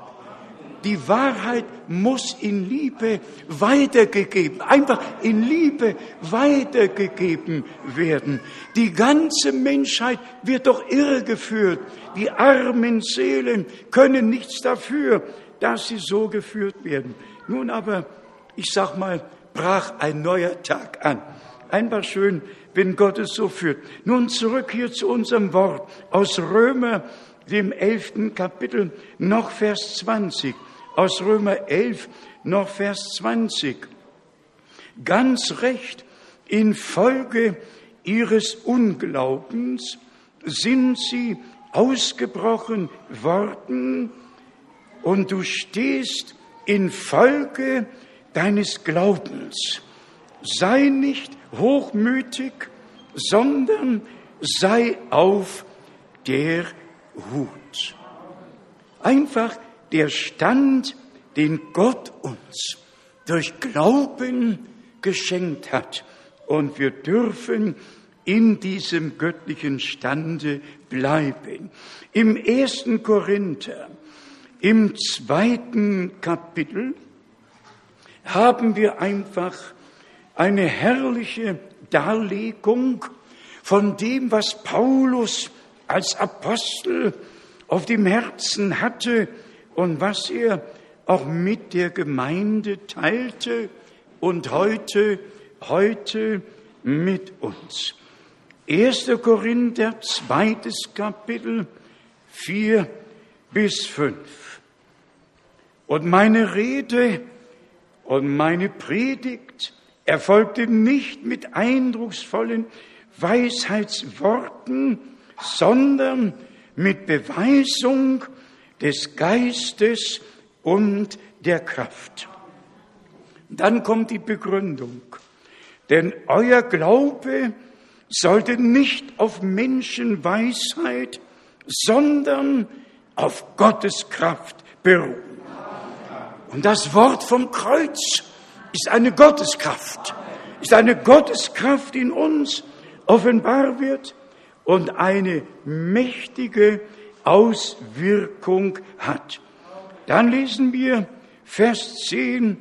Die Wahrheit muss in Liebe weitergegeben, einfach in Liebe weitergegeben werden. Die ganze Menschheit wird doch irregeführt. Die armen Seelen können nichts dafür, dass sie so geführt werden. Nun aber, ich sag mal, brach ein neuer Tag an. Einfach schön, wenn Gott es so führt. Nun zurück hier zu unserem Wort aus Römer, dem elften Kapitel, noch Vers 20. Aus Römer 11, noch Vers 20. Ganz recht, infolge ihres Unglaubens sind sie ausgebrochen worden und du stehst infolge deines Glaubens. Sei nicht hochmütig, sondern sei auf der Hut. Einfach der Stand, den Gott uns durch Glauben geschenkt hat. Und wir dürfen in diesem göttlichen Stande bleiben. Im ersten Korinther, im zweiten Kapitel, haben wir einfach eine herrliche Darlegung von dem, was Paulus als Apostel auf dem Herzen hatte und was er auch mit der Gemeinde teilte und heute, heute mit uns. 1. Korinther, zweites Kapitel, 4 bis 5. Und meine Rede und meine Predigt erfolgte nicht mit eindrucksvollen Weisheitsworten, sondern mit Beweisung des Geistes und der Kraft. Dann kommt die Begründung. Denn euer Glaube sollte nicht auf Menschenweisheit, sondern auf Gottes Kraft beruhen. Und das Wort vom Kreuz ist eine Gotteskraft, ist eine Gotteskraft in uns offenbar wird und eine mächtige Auswirkung hat. Dann lesen wir Vers 10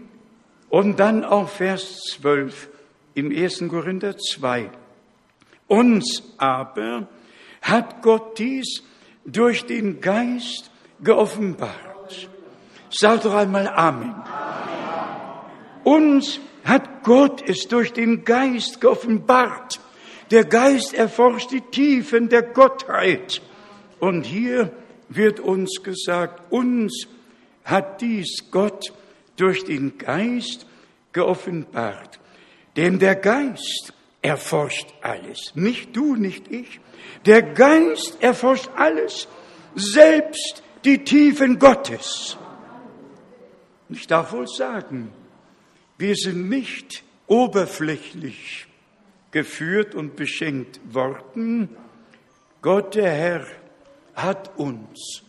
und dann auch Vers 12 im 1. Korinther 2. Uns aber hat Gott dies durch den Geist geoffenbart. Sag doch einmal Amen. Uns hat Gott es durch den Geist geoffenbart. Der Geist erforscht die Tiefen der Gottheit. Und hier wird uns gesagt, uns hat dies Gott durch den Geist geoffenbart. Denn der Geist erforscht alles. Nicht du, nicht ich. Der Geist erforscht alles, selbst die Tiefen Gottes. Ich darf wohl sagen, wir sind nicht oberflächlich geführt und beschenkt worden. Gott der Herr hat uns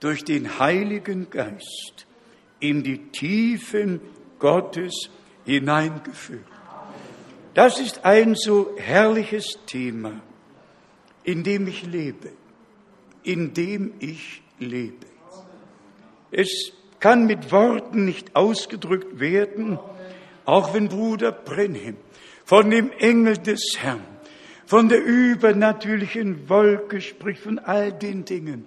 durch den Heiligen Geist in die Tiefen Gottes hineingeführt. Das ist ein so herrliches Thema, in dem ich lebe, in dem ich lebe. Es kann mit Worten nicht ausgedrückt werden, auch wenn Bruder Brenhem von dem Engel des Herrn, von der übernatürlichen Wolke spricht, von all den Dingen.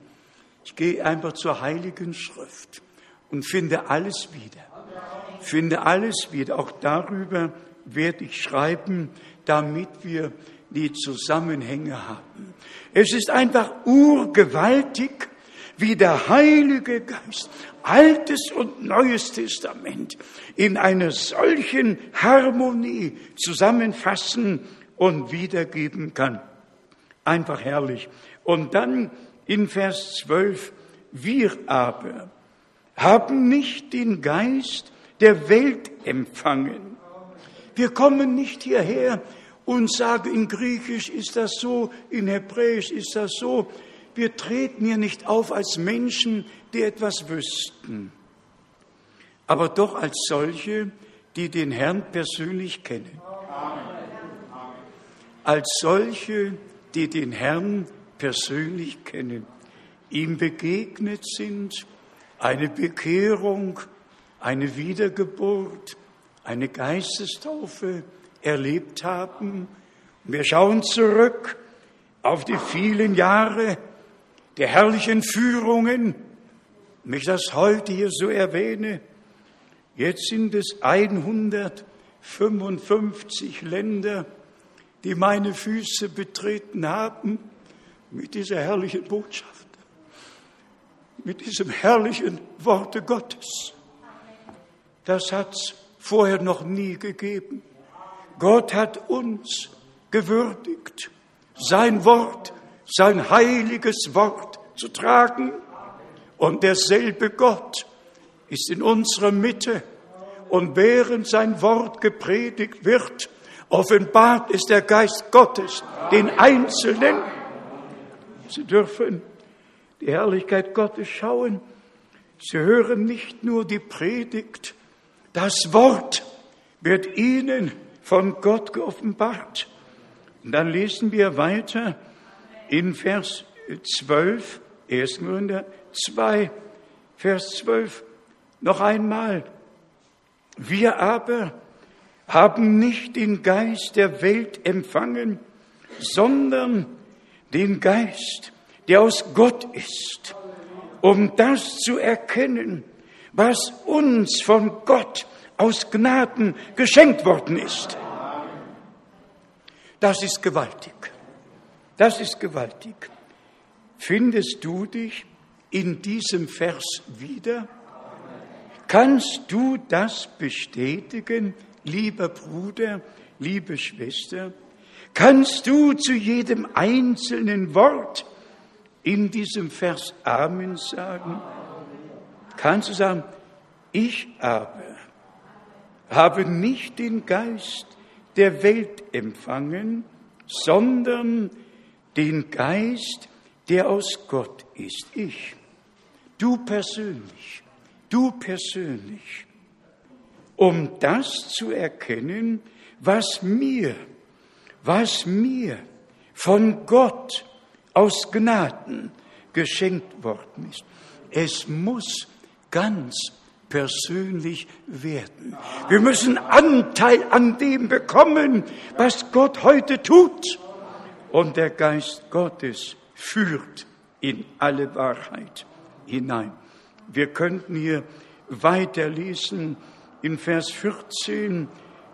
Ich gehe einfach zur Heiligen Schrift und finde alles wieder. Finde alles wieder. Auch darüber werde ich schreiben, damit wir die Zusammenhänge haben. Es ist einfach urgewaltig, wie der Heilige Geist Altes und Neues Testament in einer solchen Harmonie zusammenfassen und wiedergeben kann. Einfach herrlich. Und dann in Vers 12, wir aber haben nicht den Geist der Welt empfangen. Wir kommen nicht hierher und sagen, in Griechisch ist das so, in Hebräisch ist das so. Wir treten hier nicht auf als Menschen, die etwas wüssten, aber doch als solche, die den Herrn persönlich kennen. Als solche, die den Herrn persönlich kennen, ihm begegnet sind, eine Bekehrung, eine Wiedergeburt, eine Geistestaufe erlebt haben. Wir schauen zurück auf die vielen Jahre der herrlichen Führungen, wenn ich das heute hier so erwähne, jetzt sind es 155 Länder, die meine Füße betreten haben mit dieser herrlichen Botschaft, mit diesem herrlichen Worte Gottes. Das hat es vorher noch nie gegeben. Gott hat uns gewürdigt, sein Wort, sein heiliges Wort zu tragen. Und derselbe Gott ist in unserer Mitte. Und während sein Wort gepredigt wird, offenbart ist der Geist Gottes den Einzelnen. Sie dürfen die Herrlichkeit Gottes schauen. Sie hören nicht nur die Predigt, das Wort wird ihnen von Gott geoffenbart. Und dann lesen wir weiter in Vers 12, 1. Korinther 2, Vers 12, noch einmal. Wir aber haben nicht den Geist der Welt empfangen, sondern den Geist, der aus Gott ist, um das zu erkennen, was uns von Gott aus Gnaden geschenkt worden ist. Das ist gewaltig. Das ist gewaltig. Findest du dich in diesem Vers wieder? Kannst du das bestätigen, lieber Bruder, liebe Schwester? Kannst du zu jedem einzelnen Wort in diesem Vers Amen sagen? Kannst du sagen, ich aber habe nicht den Geist der Welt empfangen, sondern den Geist, der aus Gott ist. Ich. Du persönlich. Du persönlich. Um das zu erkennen, was mir, was mir von Gott aus Gnaden geschenkt worden ist. Es muss ganz persönlich werden. Wir müssen Anteil an dem bekommen, was Gott heute tut. Und der Geist Gottes führt in alle Wahrheit hinein. Wir könnten hier weiterlesen in Vers 14,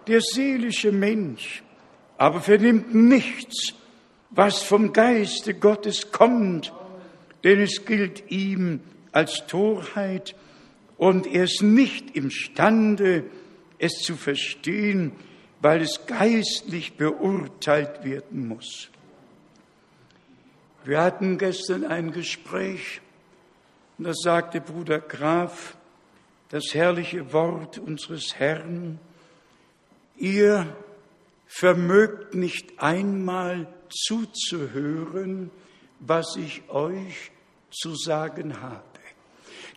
der seelische Mensch aber vernimmt nichts, was vom Geiste Gottes kommt, denn es gilt ihm als Torheit und er ist nicht imstande, es zu verstehen, weil es geistlich beurteilt werden muss. Wir hatten gestern ein Gespräch und da sagte Bruder Graf das herrliche Wort unseres Herrn, ihr vermögt nicht einmal zuzuhören, was ich euch zu sagen habe.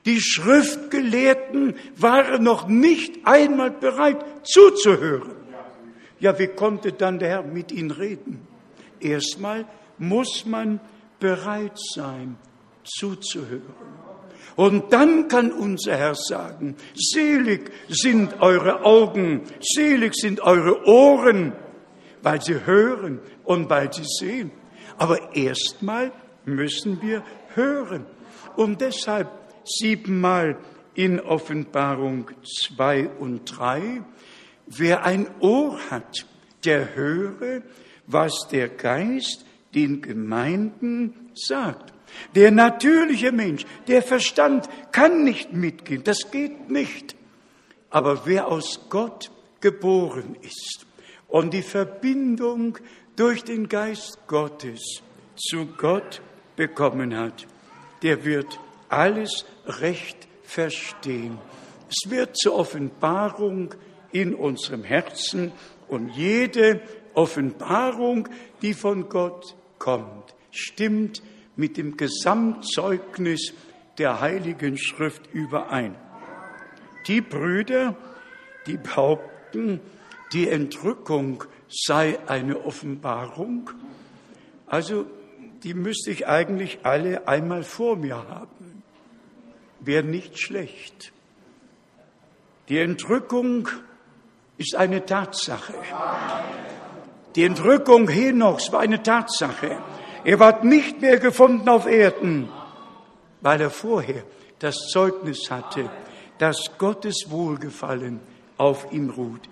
Die Schriftgelehrten waren noch nicht einmal bereit zuzuhören. Ja, wie konnte dann der Herr mit ihnen reden? Erstmal muss man bereit sein, zuzuhören. Und dann kann unser Herr sagen, selig sind eure Augen, selig sind eure Ohren, weil sie hören und weil sie sehen. Aber erstmal müssen wir hören. Und deshalb siebenmal in Offenbarung zwei und drei, wer ein Ohr hat, der höre, was der Geist den Gemeinden sagt. Der natürliche Mensch, der Verstand kann nicht mitgehen, das geht nicht. Aber wer aus Gott geboren ist und die Verbindung durch den Geist Gottes zu Gott bekommen hat, der wird alles recht verstehen. Es wird zur Offenbarung in unserem Herzen und jede Offenbarung, die von Gott kommt, stimmt mit dem Gesamtzeugnis der Heiligen Schrift überein. Die Brüder, die behaupten, die Entrückung sei eine Offenbarung, also die müsste ich eigentlich alle einmal vor mir haben. Wäre nicht schlecht. Die Entrückung ist eine Tatsache. Die Entrückung Henochs war eine Tatsache. Er ward nicht mehr gefunden auf Erden, weil er vorher das Zeugnis hatte, dass Gottes Wohlgefallen auf ihm ruht.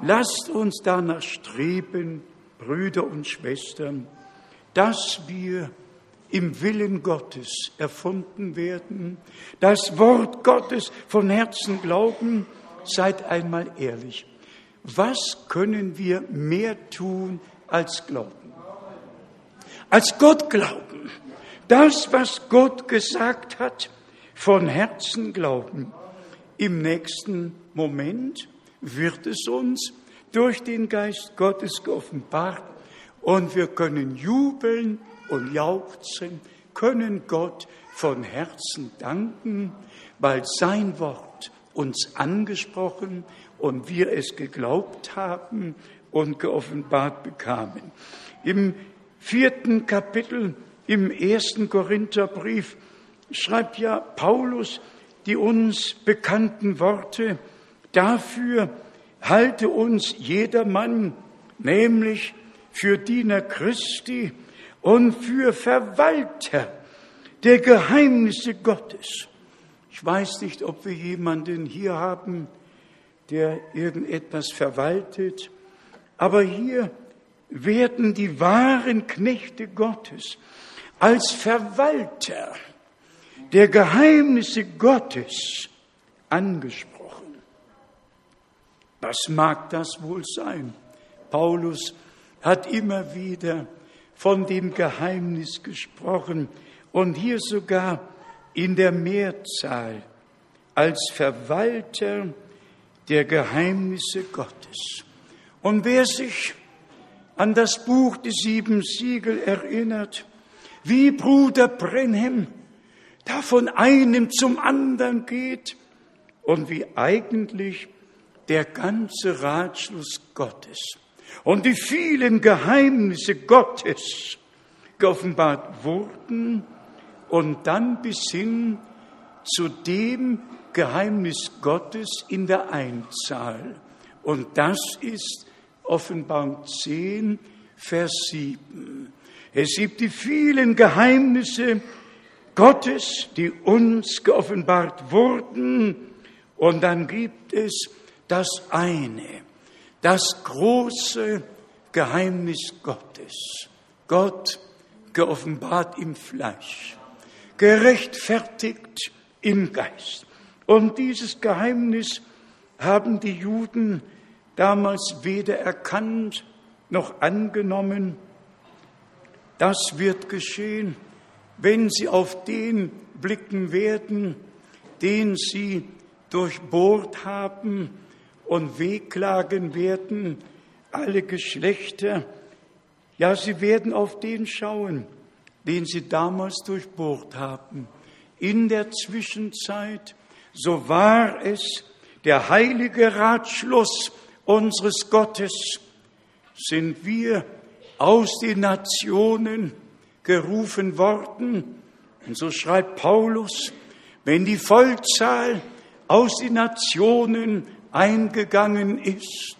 Lasst uns danach streben, Brüder und Schwestern, dass wir im Willen Gottes erfunden werden, das Wort Gottes von Herzen glauben, seid einmal ehrlich. Was können wir mehr tun als glauben? Als Gott glauben. Das, was Gott gesagt hat, von Herzen glauben. Im nächsten Moment wird es uns durch den Geist Gottes geoffenbart und wir können jubeln und jauchzen, können Gott von Herzen danken, weil sein Wort uns angesprochen und wir es geglaubt haben und geoffenbart bekamen. Im vierten Kapitel im ersten Korintherbrief schreibt ja Paulus die uns bekannten Worte, dafür halte uns jedermann, nämlich für Diener Christi und für Verwalter der Geheimnisse Gottes. Ich weiß nicht, ob wir jemanden hier haben, der irgendetwas verwaltet, aber hier werden die wahren Knechte Gottes als Verwalter der Geheimnisse Gottes angesprochen. Was mag das wohl sein? Paulus hat immer wieder von dem Geheimnis gesprochen und hier sogar in der Mehrzahl als Verwalter der Geheimnisse Gottes. Und wer sich an das Buch des sieben Siegel erinnert, wie Bruder Brenhem da von einem zum anderen geht und wie eigentlich der ganze Ratschluss Gottes und die vielen Geheimnisse Gottes geoffenbart wurden und dann bis hin zu dem Geheimnis Gottes in der Einzahl. Und das ist Offenbarung 10, Vers 7. Es gibt die vielen Geheimnisse Gottes, die uns geoffenbart wurden. Und dann gibt es das eine, das große Geheimnis Gottes. Gott geoffenbart im Fleisch, gerechtfertigt im Geist. Und dieses Geheimnis haben die Juden damals weder erkannt noch angenommen. Das wird geschehen, wenn sie auf den blicken werden, den sie durchbohrt haben und wehklagen werden, alle Geschlechter. Ja, sie werden auf den schauen, den sie damals durchbohrt haben. In der Zwischenzeit so war es der heilige Ratschluss unseres Gottes, sind wir aus den Nationen gerufen worden. Und so schreibt Paulus, wenn die Vollzahl aus den Nationen eingegangen ist,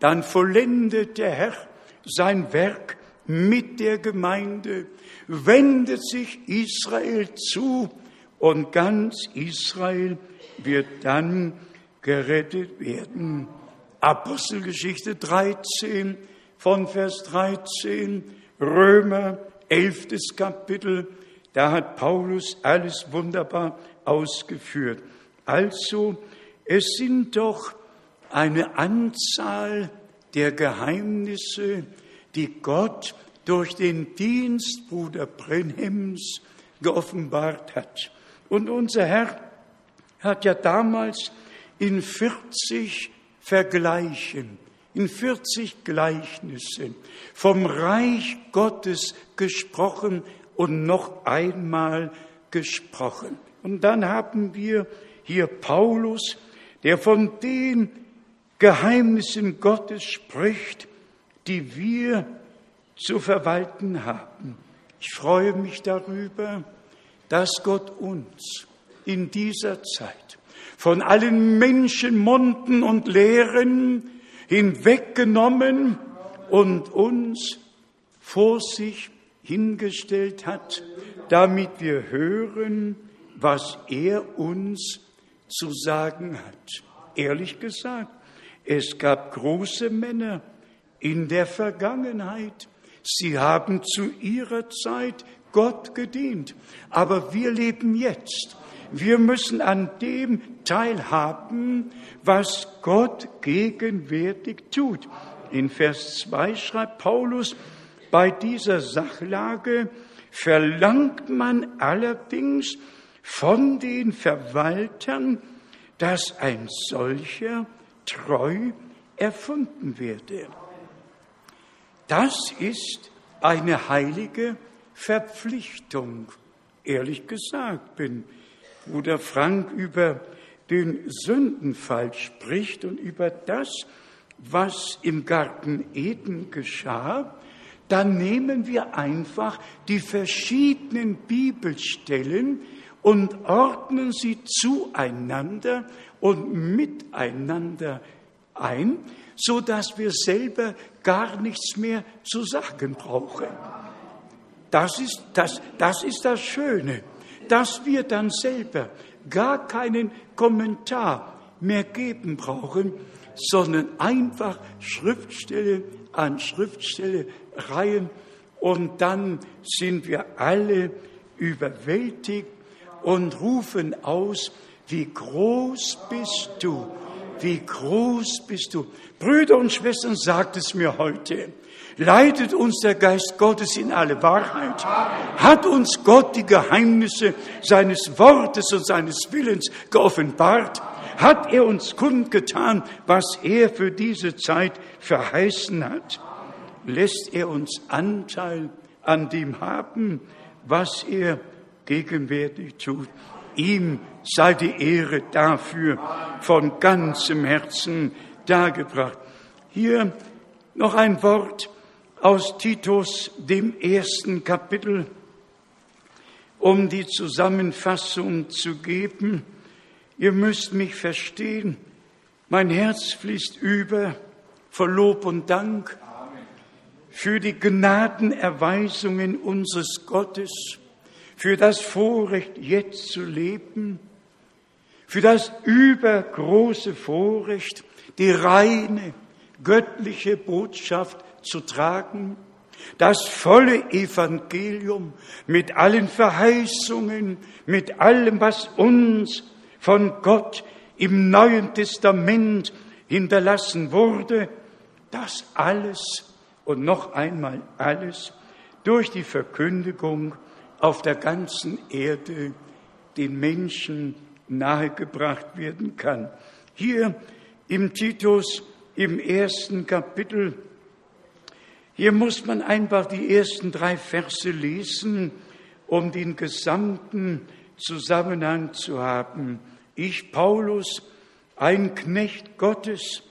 dann vollendet der Herr sein Werk mit der Gemeinde, wendet sich Israel zu und ganz Israel wird dann gerettet werden. Apostelgeschichte 13, von Vers 13, Römer, elftes Kapitel, da hat Paulus alles wunderbar ausgeführt. Also, es sind doch eine Anzahl der Geheimnisse, die Gott durch den Dienst Bruder Brenhems geoffenbart hat. Und unser Herr hat ja damals in 40 Vergleichen, in 40 Gleichnissen vom Reich Gottes gesprochen und noch einmal gesprochen. Und dann haben wir hier Paulus, der von den Geheimnissen Gottes spricht, die wir zu verwalten haben. Ich freue mich darüber, dass Gott uns in dieser Zeit von allen Menschenmunden und Lehren hinweggenommen und uns vor sich hingestellt hat, damit wir hören, was er uns zu sagen hat. Ehrlich gesagt, es gab große Männer in der Vergangenheit. Sie haben zu ihrer Zeit Gott gedient. Aber wir leben jetzt. Wir müssen an dem teilhaben, was Gott gegenwärtig tut. In Vers 2 schreibt Paulus, bei dieser Sachlage verlangt man allerdings von den Verwaltern, dass ein solcher treu erfunden werde. Das ist eine heilige Verpflichtung. Ehrlich gesagt, wenn Bruder Frank über den Sündenfall spricht und über das, was im Garten Eden geschah, dann nehmen wir einfach die verschiedenen Bibelstellen und ordnen sie zueinander und miteinander ein, so dass wir selber gar nichts mehr zu sagen brauchen. Das ist das, das ist das Schöne, dass wir dann selber gar keinen Kommentar mehr geben brauchen, sondern einfach Schriftstelle an Schriftstelle reihen und dann sind wir alle überwältigt und rufen aus, wie groß bist du, wie groß bist du. Brüder und Schwestern, sagt es mir heute. Leitet uns der Geist Gottes in alle Wahrheit? Hat uns Gott die Geheimnisse seines Wortes und seines Willens geoffenbart? Hat er uns kundgetan, was er für diese Zeit verheißen hat? Lässt er uns Anteil an dem haben, was er gegenwärtig tut? Ihm sei die Ehre dafür von ganzem Herzen dargebracht. Hier noch ein Wort aus Titus, dem ersten Kapitel, um die Zusammenfassung zu geben. Ihr müsst mich verstehen, mein Herz fließt über vor Lob und Dank für die Gnadenerweisungen unseres Gottes für das Vorrecht, jetzt zu leben, für das übergroße Vorrecht, die reine göttliche Botschaft zu tragen, das volle Evangelium mit allen Verheißungen, mit allem, was uns von Gott im Neuen Testament hinterlassen wurde, das alles und noch einmal alles durch die Verkündigung auf der ganzen Erde den Menschen nahegebracht werden kann. Hier im Titus im ersten Kapitel, hier muss man einfach die ersten drei Verse lesen, um den gesamten Zusammenhang zu haben. Ich, Paulus, ein Knecht Gottes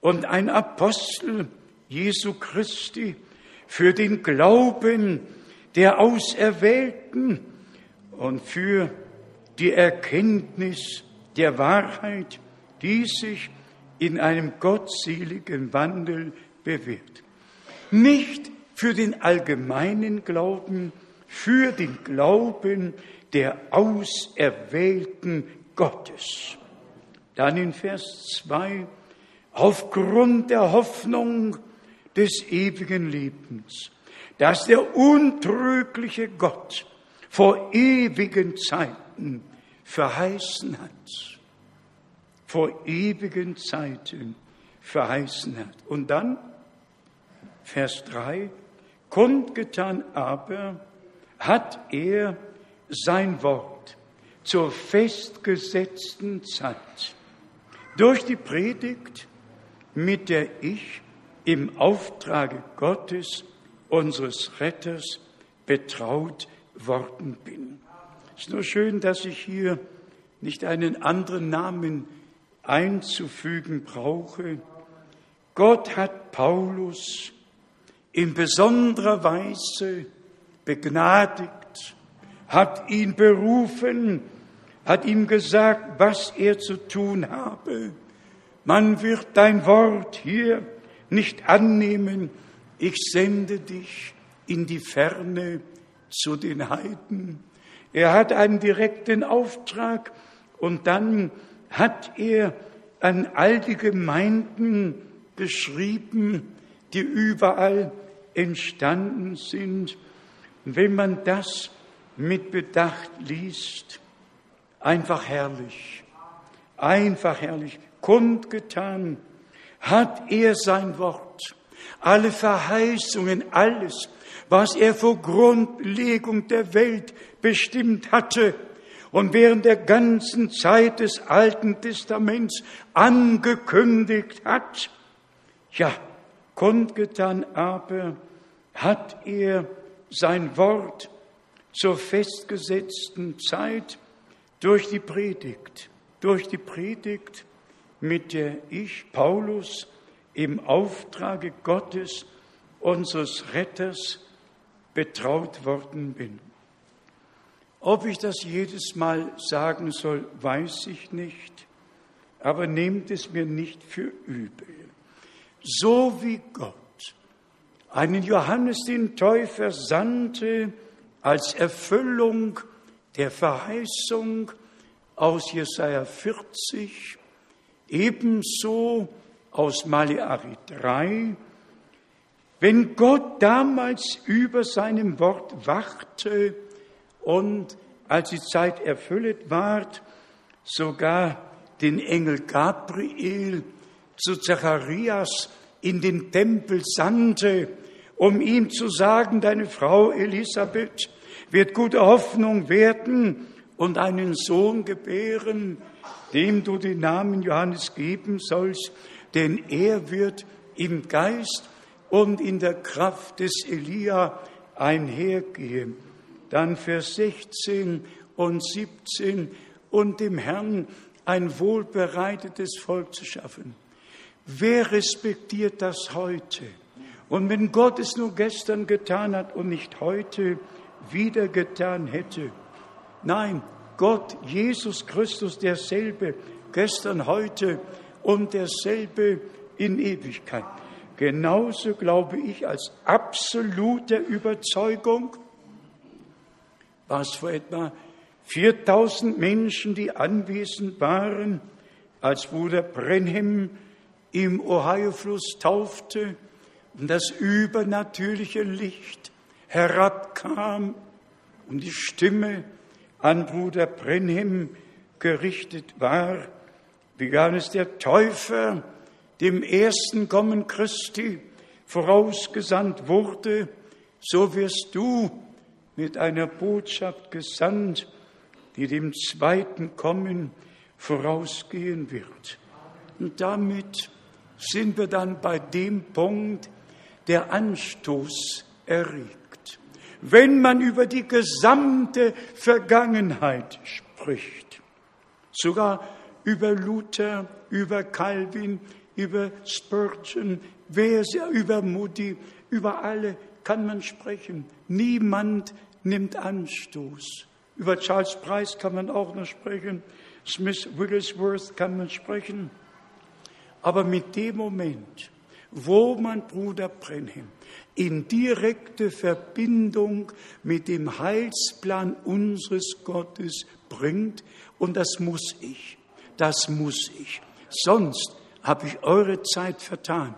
und ein Apostel Jesu Christi, für den Glauben der Auserwählten und für die Erkenntnis der Wahrheit, die sich in einem gottseligen Wandel bewährt. Nicht für den allgemeinen Glauben, für den Glauben der Auserwählten Gottes. Dann in Vers 2, aufgrund der Hoffnung, des ewigen Lebens, das der untrügliche Gott vor ewigen Zeiten verheißen hat. Vor ewigen Zeiten verheißen hat. Und dann, Vers 3, kundgetan aber hat er sein Wort zur festgesetzten Zeit durch die Predigt, mit der ich im Auftrage Gottes, unseres Retters, betraut worden bin. Es ist nur schön, dass ich hier nicht einen anderen Namen einzufügen brauche. Gott hat Paulus in besonderer Weise begnadigt, hat ihn berufen, hat ihm gesagt, was er zu tun habe. Man wird dein Wort hier nicht annehmen. Ich sende dich in die Ferne zu den Heiden. Er hat einen direkten Auftrag und dann hat er an all die Gemeinden geschrieben, die überall entstanden sind. Wenn man das mit Bedacht liest, einfach herrlich, einfach herrlich, kundgetan hat er sein Wort, alle Verheißungen, alles, was er vor Grundlegung der Welt bestimmt hatte und während der ganzen Zeit des Alten Testaments angekündigt hat. Ja, kundgetan aber hat er sein Wort zur festgesetzten Zeit durch die Predigt, durch die Predigt, mit der ich, Paulus, im Auftrage Gottes, unseres Retters, betraut worden bin. Ob ich das jedes Mal sagen soll, weiß ich nicht, aber nehmt es mir nicht für übel. So wie Gott einen Johannes den Täufer sandte als Erfüllung der Verheißung aus Jesaja 40, ebenso aus Maleachi 3, wenn Gott damals über seinem Wort wachte und als die Zeit erfüllt ward, sogar den Engel Gabriel zu Zacharias in den Tempel sandte, um ihm zu sagen, deine Frau Elisabeth wird gute Hoffnung werden und einen Sohn gebären, dem du den Namen Johannes geben sollst, denn er wird im Geist und in der Kraft des Elia einhergehen. Dann Vers 16 und 17 und dem Herrn ein wohlbereitetes Volk zu schaffen. Wer respektiert das heute? Und wenn Gott es nur gestern getan hat und nicht heute wieder getan hätte. Nein, Gott, Jesus Christus, derselbe, gestern, heute und derselbe in Ewigkeit. Genauso glaube ich als absolute Überzeugung, was vor etwa 4000 Menschen, die anwesend waren, als Bruder Brenhem im Ohio-Fluss taufte und das übernatürliche Licht herabkam und die Stimme an Bruder Brenhem gerichtet war, wie Johannes der Täufer dem ersten Kommen Christi vorausgesandt wurde, so wirst du mit einer Botschaft gesandt, die dem zweiten Kommen vorausgehen wird. Und damit sind wir dann bei dem Punkt, der Anstoß erregt. Wenn man über die gesamte Vergangenheit spricht, sogar über Luther, über Calvin, über Spurgeon, über Moody, über alle kann man sprechen. Niemand nimmt Anstoß. Über Charles Price kann man auch noch sprechen. Smith Wigglesworth kann man sprechen. Aber mit dem Moment, wo man Bruder Brenhem in direkte Verbindung mit dem Heilsplan unseres Gottes bringt, und das muss ich, das muss ich. Sonst habe ich eure Zeit vertan.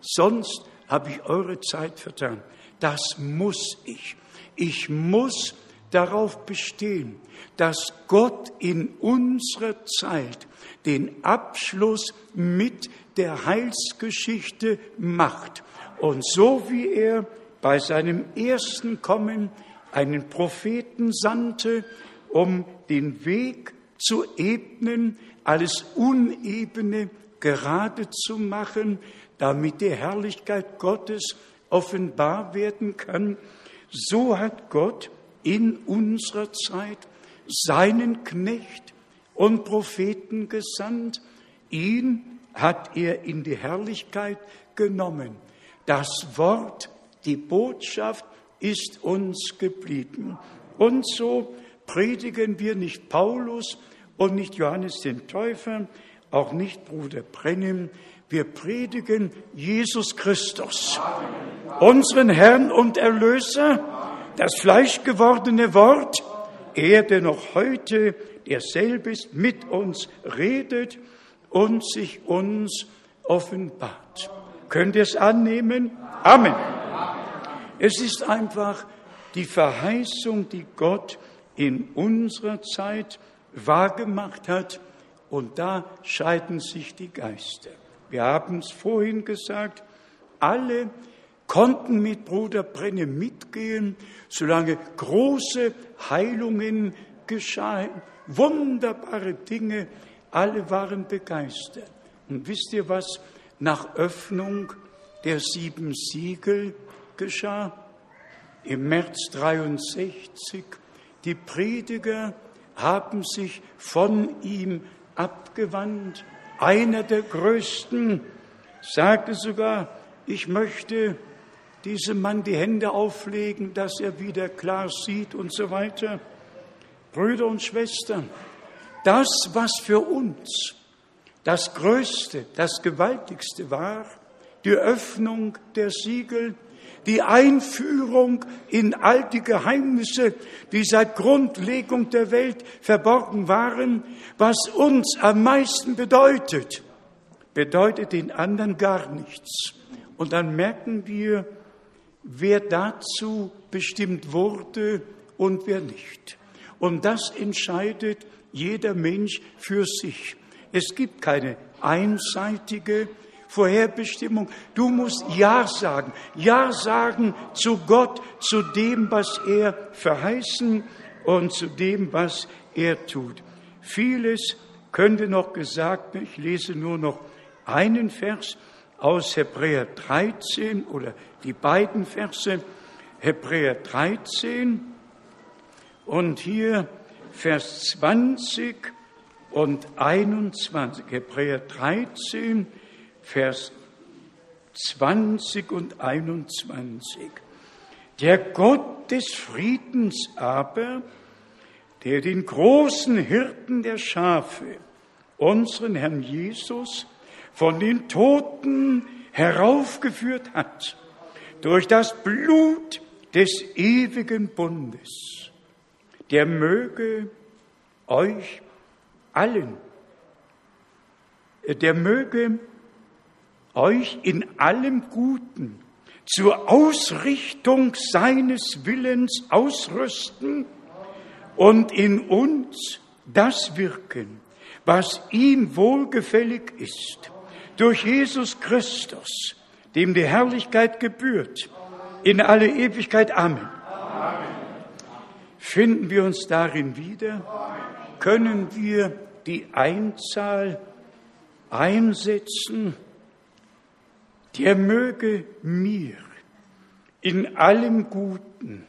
Sonst habe ich eure Zeit vertan. Das muss ich. Ich muss darauf bestehen, dass Gott in unserer Zeit den Abschluss mit der Heilsgeschichte macht. Und so wie er bei seinem ersten Kommen einen Propheten sandte, um den Weg zu ebnen, alles Unebene gerade zu machen, damit die Herrlichkeit Gottes offenbar werden kann, so hat Gott in unserer Zeit seinen Knecht und Propheten gesandt. Ihn hat er in die Herrlichkeit genommen. Das Wort, die Botschaft ist uns geblieben. Und so predigen wir nicht Paulus und nicht Johannes den Täufer, auch nicht Bruder Brennim. Wir predigen Jesus Christus, unseren Herrn und Erlöser, das fleischgewordene Wort, er, der noch heute derselbe ist, mit uns redet und sich uns offenbart. Könnt ihr es annehmen? Amen. Es ist einfach die Verheißung, die Gott in unserer Zeit wahrgemacht hat. Und da scheiden sich die Geister. Wir haben es vorhin gesagt, alle konnten mit Bruder Brenne mitgehen, solange große Heilungen geschahen, wunderbare Dinge, alle waren begeistert. Und wisst ihr, was nach Öffnung der sieben Siegel geschah? Im März 63 die Prediger haben sich von ihm abgewandt. Einer der Größten sagte sogar, ich möchte diesem Mann die Hände auflegen, dass er wieder klar sieht und so weiter. Brüder und Schwestern, das, was für uns das Größte, das Gewaltigste war, die Öffnung der Siegel, die Einführung in all die Geheimnisse, die seit Grundlegung der Welt verborgen waren, was uns am meisten bedeutet, bedeutet den anderen gar nichts. Und dann merken wir, wer dazu bestimmt wurde und wer nicht. Und das entscheidet jeder Mensch für sich. Es gibt keine einseitige Vorherbestimmung. Du musst Ja sagen. Ja sagen zu Gott, zu dem, was er verheißen und zu dem, was er tut. Vieles könnte noch gesagt werden. Ich lese nur noch einen Vers aus Hebräer 13 oder die beiden Verse Hebräer 13 und hier Vers 20 und 21. Hebräer 13, Vers 20 und 21. Der Gott des Friedens aber, der den großen Hirten der Schafe, unseren Herrn Jesus, von den Toten heraufgeführt hat, durch das Blut des ewigen Bundes, der möge euch allen, der möge euch in allem Guten zur Ausrichtung seines Willens ausrüsten und in uns das wirken, was ihm wohlgefällig ist, durch Jesus Christus, dem die Herrlichkeit gebührt, in alle Ewigkeit. Amen. Finden wir uns darin wieder? Können wir die Einzahl einsetzen? der möge mir in allem Guten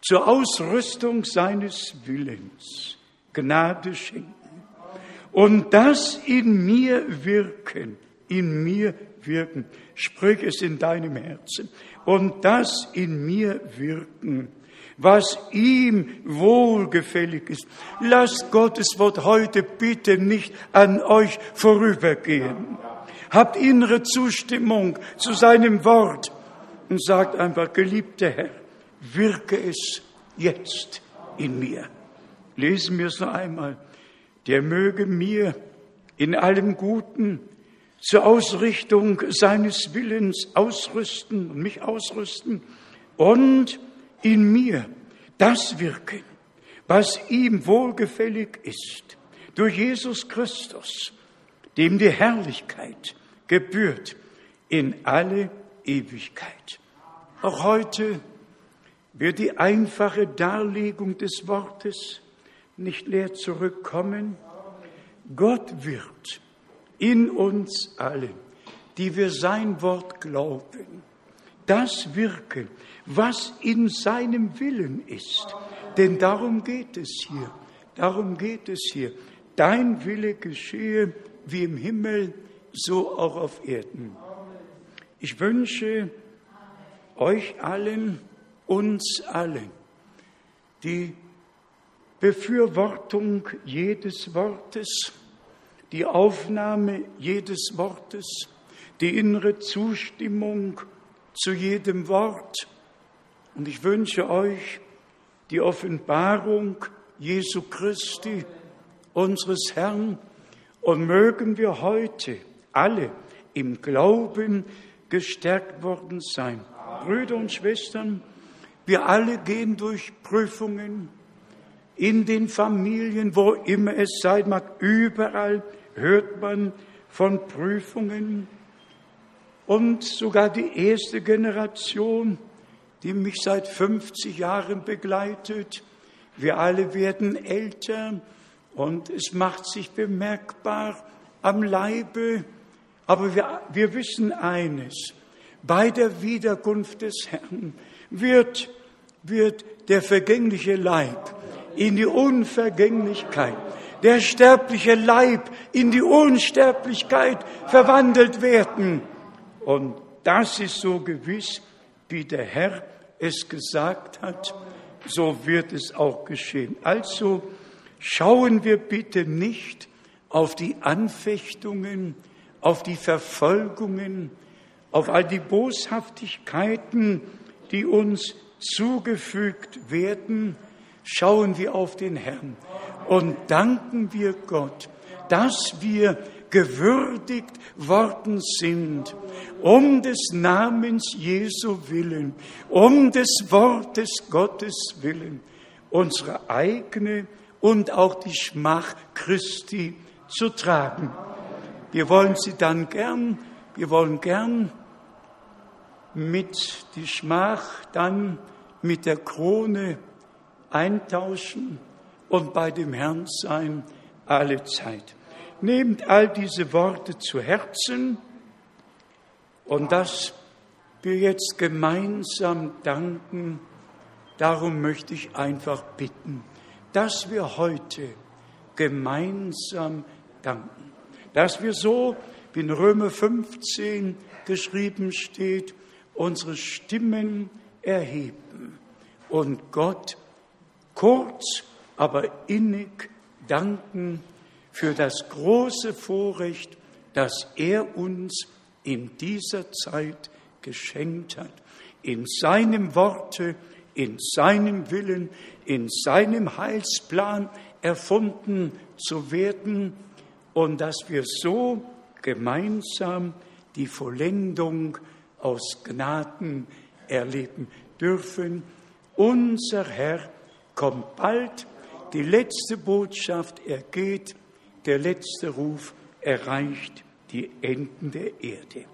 zur Ausrüstung seines Willens Gnade schenken und das in mir wirken, in mir wirken, sprich es in deinem Herzen, und das in mir wirken, was ihm wohlgefällig ist. Lasst Gottes Wort heute bitte nicht an euch vorübergehen habt innere Zustimmung zu seinem Wort und sagt einfach, geliebter Herr, wirke es jetzt in mir. Lesen wir es noch einmal. Der möge mir in allem Guten zur Ausrichtung seines Willens ausrüsten und mich ausrüsten und in mir das wirken, was ihm wohlgefällig ist, durch Jesus Christus, dem die Herrlichkeit gebührt in alle Ewigkeit. Auch heute wird die einfache Darlegung des Wortes nicht leer zurückkommen. Gott wird in uns allen, die wir sein Wort glauben, das wirken, was in seinem Willen ist. Denn darum geht es hier. Darum geht es hier. Dein Wille geschehe wie im Himmel, so auch auf Erden. Ich wünsche euch allen, uns allen, die Befürwortung jedes Wortes, die Aufnahme jedes Wortes, die innere Zustimmung zu jedem Wort. Und ich wünsche euch die Offenbarung Jesu Christi, unseres Herrn, und mögen wir heute alle im Glauben gestärkt worden sein. Brüder und Schwestern, wir alle gehen durch Prüfungen in den Familien, wo immer es sein mag, überall hört man von Prüfungen. Und sogar die erste Generation, die mich seit 50 Jahren begleitet, wir alle werden älter und es macht sich bemerkbar am Leibe. Aber wir, wir wissen eines, bei der Wiederkunft des Herrn wird, wird der vergängliche Leib in die Unvergänglichkeit der sterbliche Leib in die Unsterblichkeit verwandelt werden. Und das ist so gewiss, wie der Herr es gesagt hat, so wird es auch geschehen. Also schauen wir bitte nicht auf die Anfechtungen, auf die Verfolgungen, auf all die Boshaftigkeiten, die uns zugefügt werden, schauen wir auf den Herrn und danken wir Gott, dass wir gewürdigt worden sind, um des Namens Jesu willen, um des Wortes Gottes willen, unsere eigene und auch die Schmach Christi zu tragen. Wir wollen sie dann gern, wir wollen gern mit die Schmach dann mit der Krone eintauschen und bei dem Herrn sein alle Zeit. Nehmt all diese Worte zu Herzen und dass wir jetzt gemeinsam danken, darum möchte ich einfach bitten, dass wir heute gemeinsam danken, dass wir so, wie in Römer 15 geschrieben steht, unsere Stimmen erheben und Gott kurz aber innig danken für das große Vorrecht, das er uns in dieser Zeit geschenkt hat, in seinem Worte, in seinem Willen, in seinem Heilsplan erfunden zu werden und dass wir so gemeinsam die Vollendung aus Gnaden erleben dürfen. Unser Herr kommt bald die letzte Botschaft ergeht, der letzte Ruf erreicht die Enden der Erde.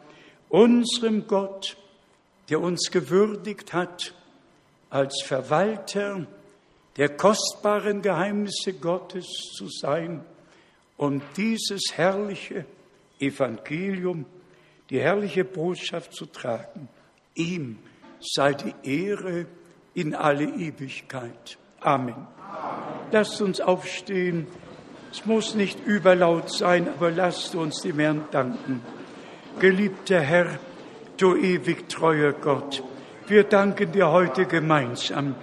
Unserem Gott, der uns gewürdigt hat, als Verwalter der kostbaren Geheimnisse Gottes zu sein und dieses herrliche Evangelium, die herrliche Botschaft zu tragen. Ihm sei die Ehre in alle Ewigkeit. Amen. Lasst uns aufstehen. Es muss nicht überlaut sein, aber lasst uns dem Herrn danken. Geliebter Herr, du ewig treuer Gott, wir danken dir heute gemeinsam.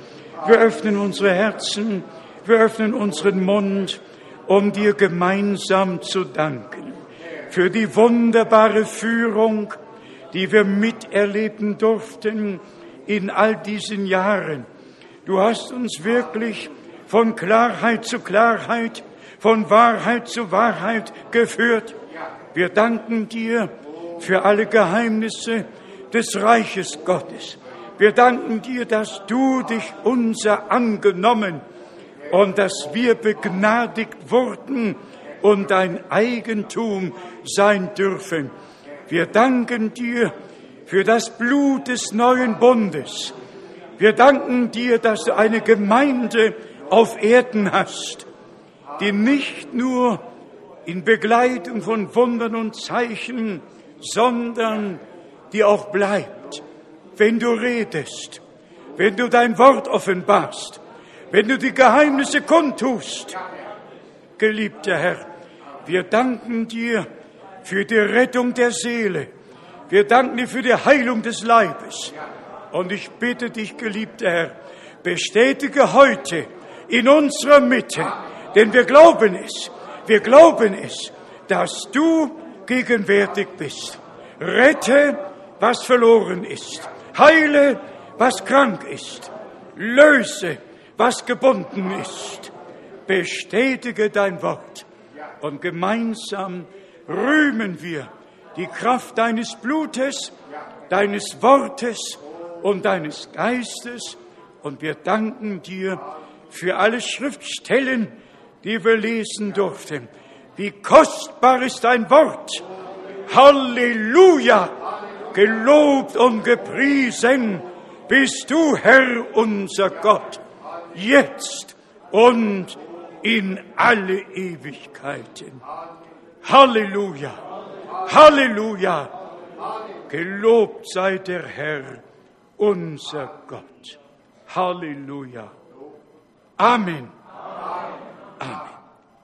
Wir öffnen unsere Herzen, wir öffnen unseren Mund, um dir gemeinsam zu danken für die wunderbare Führung, die wir miterleben durften in all diesen Jahren. Du hast uns wirklich von Klarheit zu Klarheit, von Wahrheit zu Wahrheit geführt. Wir danken dir für alle Geheimnisse des Reiches Gottes. Wir danken dir, dass du dich unser angenommen und dass wir begnadigt wurden und dein Eigentum sein dürfen. Wir danken dir für das Blut des neuen Bundes. Wir danken dir, dass du eine Gemeinde auf Erden hast, die nicht nur in Begleitung von Wundern und Zeichen, sondern die auch bleibt, wenn du redest, wenn du dein Wort offenbarst, wenn du die Geheimnisse kundtust. Geliebter Herr, wir danken dir für die Rettung der Seele. Wir danken dir für die Heilung des Leibes. Und ich bitte dich, geliebter Herr, bestätige heute in unserer Mitte, denn wir glauben es, wir glauben es, dass du gegenwärtig bist. Rette, was verloren ist. Heile, was krank ist. Löse, was gebunden ist. Bestätige dein Wort. Und gemeinsam rühmen wir die Kraft deines Blutes, deines Wortes und deines Geistes. Und wir danken dir für alle Schriftstellen, die wir lesen durften. Wie kostbar ist dein Wort. Halleluja! Gelobt und gepriesen bist du, Herr unser Gott, jetzt und in alle Ewigkeiten. Halleluja! Halleluja! Gelobt sei der Herr, unser Gott. Halleluja! Amen. Amen.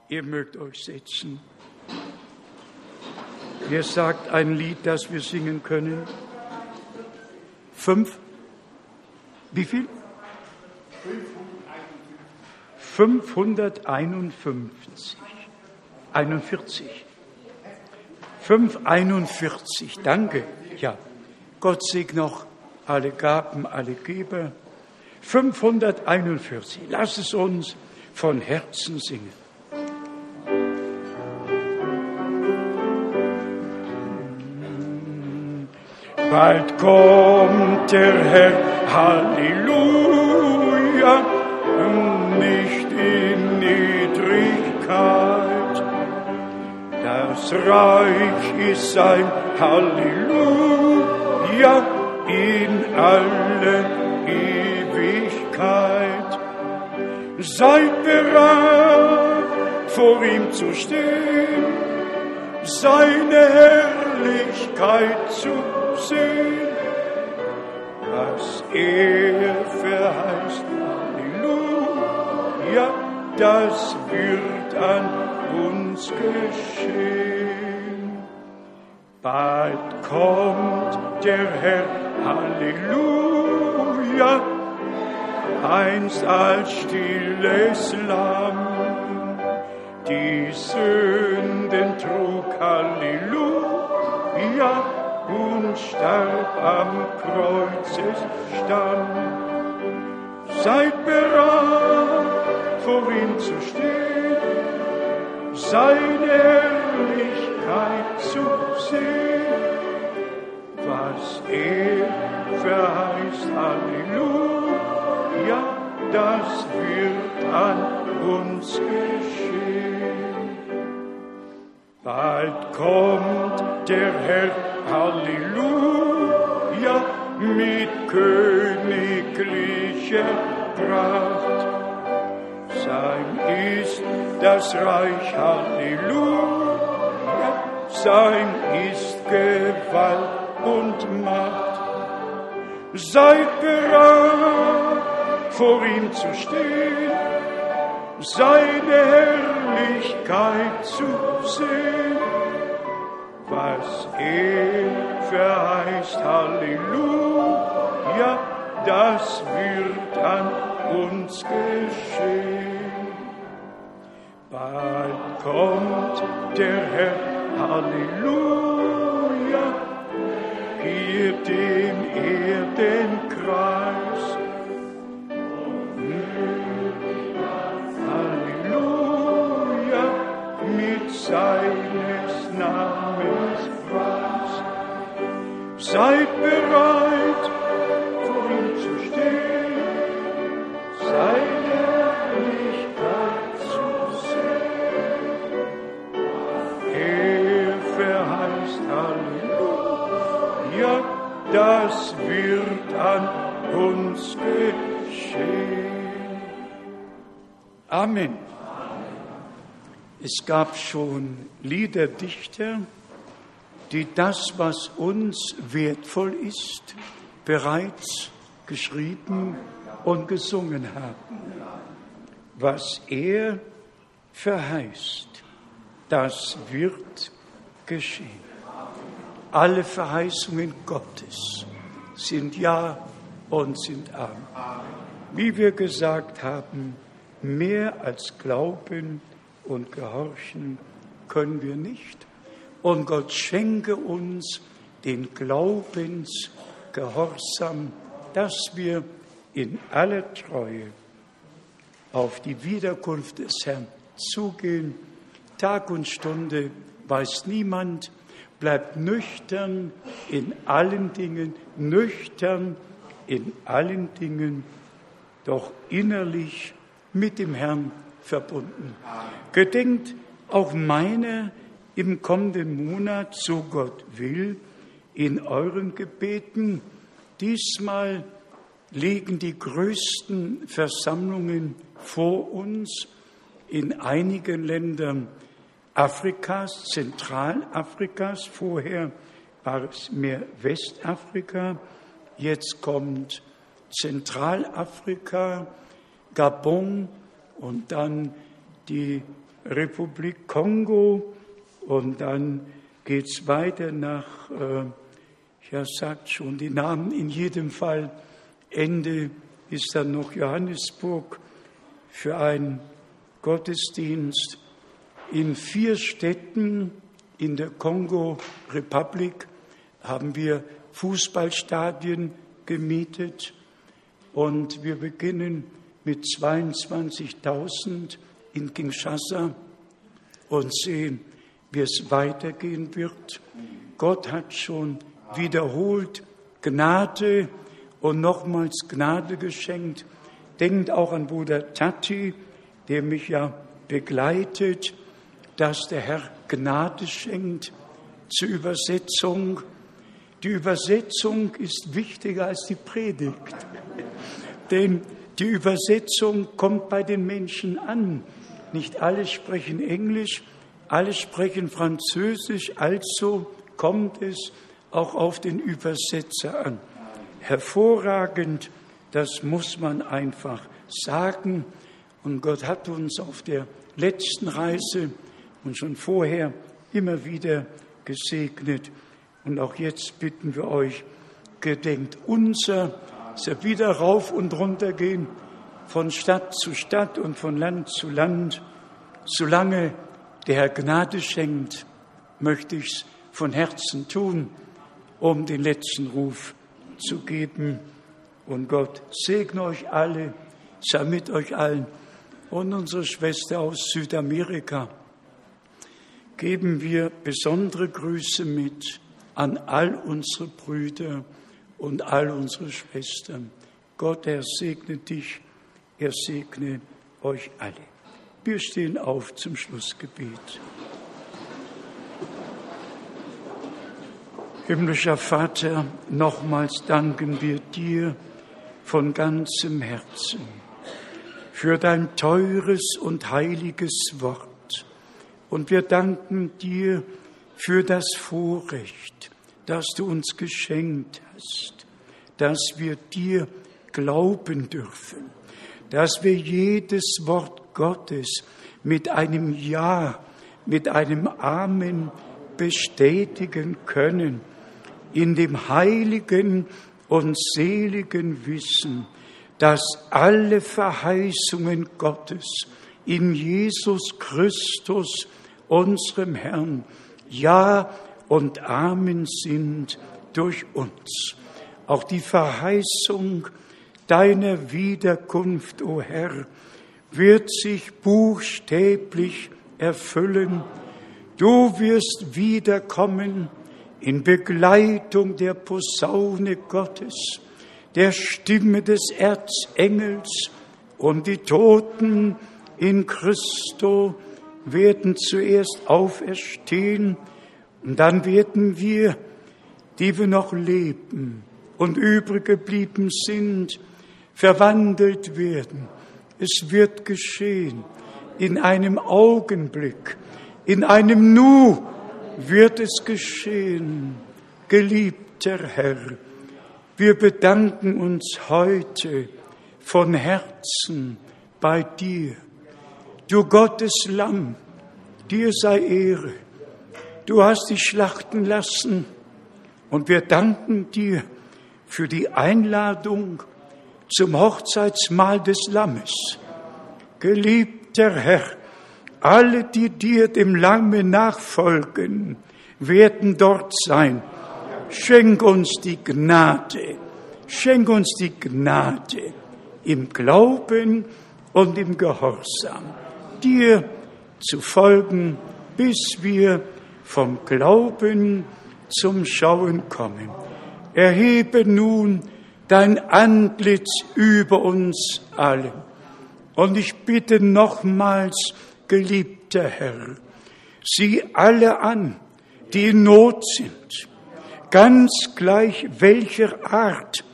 Ihr mögt euch setzen. Wer sagt ein Lied, das wir singen können? Fünf? Wie viel? 551. 41. 541. Danke. Ja. Gott segne noch alle Gaben, alle Geber. 541. Lass es uns von Herzen singen. Bald kommt der Herr, Halleluja, nicht in Niedrigkeit. Das Reich ist sein Halleluja in alle Ewigkeit. Seid bereit, vor ihm zu stehen, seine Herrlichkeit zu sehen, was er verheißt. Halleluja, das wird an uns geschehen. Bald kommt der Herr, Halleluja, einst als stilles Lamm. Die Sünden trug, Halleluja, und starb am Kreuzesstamm. Seid bereit, vor ihm zu stehen, seine Herrlichkeit zu sehen, was er verheißt, Halleluja, das wird an uns geschehen. Bald kommt der Herr Halleluja, mit königlicher Pracht. Sein ist das Reich, Halleluja, sein ist Gewalt und Macht. Seid bereit, vor ihm zu stehen, seine Herrlichkeit zu sehen was er verheißt, Halleluja, das wird an uns geschehen. Bald kommt der Herr, Halleluja, gebt dem Erden Kreis. Halleluja, mit seines Namens Preis. Seid bereit. Amen. Es gab schon Liederdichter, die das, was uns wertvoll ist, bereits geschrieben und gesungen haben. Was er verheißt, das wird geschehen. Alle Verheißungen Gottes sind Ja und sind Amen. Wie wir gesagt haben, mehr als Glauben und Gehorchen können wir nicht. Und Gott schenke uns den Glaubensgehorsam, dass wir in aller Treue auf die Wiederkunft des Herrn zugehen. Tag und Stunde weiß niemand, bleibt nüchtern in allen Dingen, nüchtern in allen Dingen, doch innerlich mit dem Herrn verbunden. Gedenkt auch meine im kommenden Monat, so Gott will, in euren Gebeten. Diesmal liegen die größten Versammlungen vor uns in einigen Ländern Afrikas, Zentralafrikas. Vorher war es mehr Westafrika. Jetzt kommt Zentralafrika, Gabon und dann die Republik Kongo und dann geht es weiter nach, äh, ja, sagt schon die Namen in jedem Fall. Ende ist dann noch Johannesburg für einen Gottesdienst in vier Städten in der Kongo-Republik haben wir Fußballstadien gemietet und wir beginnen mit 22.000 in Kinshasa und sehen, wie es weitergehen wird. Gott hat schon wiederholt Gnade und nochmals Gnade geschenkt. Denkt auch an Bruder Tati, der mich ja begleitet dass der Herr Gnade schenkt zur Übersetzung. Die Übersetzung ist wichtiger als die Predigt, (laughs) denn die Übersetzung kommt bei den Menschen an. Nicht alle sprechen Englisch, alle sprechen Französisch, also kommt es auch auf den Übersetzer an. Hervorragend, das muss man einfach sagen. Und Gott hat uns auf der letzten Reise und schon vorher immer wieder gesegnet. Und auch jetzt bitten wir euch, gedenkt unser, dass wir wieder rauf und runter gehen, von Stadt zu Stadt und von Land zu Land. Solange der Herr Gnade schenkt, möchte ich es von Herzen tun, um den letzten Ruf zu geben. Und Gott segne euch alle, sei mit euch allen und unsere Schwester aus Südamerika geben wir besondere Grüße mit an all unsere Brüder und all unsere Schwestern. Gott, er segne dich, er segne euch alle. Wir stehen auf zum Schlussgebet. Himmlischer Vater, nochmals danken wir dir von ganzem Herzen für dein teures und heiliges Wort und wir danken dir für das Vorrecht, das du uns geschenkt hast, dass wir dir glauben dürfen, dass wir jedes Wort Gottes mit einem Ja, mit einem Amen bestätigen können, in dem heiligen und seligen Wissen, dass alle Verheißungen Gottes in Jesus Christus unserem Herrn, Ja und Amen sind durch uns. Auch die Verheißung deiner Wiederkunft, o oh Herr, wird sich buchstäblich erfüllen. Du wirst wiederkommen in Begleitung der Posaune Gottes, der Stimme des Erzengels und die Toten in Christo werden zuerst auferstehen und dann werden wir, die wir noch leben, und übrig geblieben sind, verwandelt werden. Es wird geschehen. In einem Augenblick, in einem Nu wird es geschehen. Geliebter Herr, wir bedanken uns heute von Herzen bei dir. Du Gottes Lamm, dir sei Ehre. Du hast dich schlachten lassen und wir danken dir für die Einladung zum Hochzeitsmahl des Lammes. Geliebter Herr, alle, die dir dem Lamme nachfolgen, werden dort sein. Schenk uns die Gnade, schenk uns die Gnade im Glauben und im Gehorsam, dir zu folgen, bis wir vom Glauben zum Schauen kommen. Erhebe nun dein Antlitz über uns allen. Und ich bitte nochmals, geliebter Herr, sieh alle an, die in Not sind, ganz gleich welcher Art,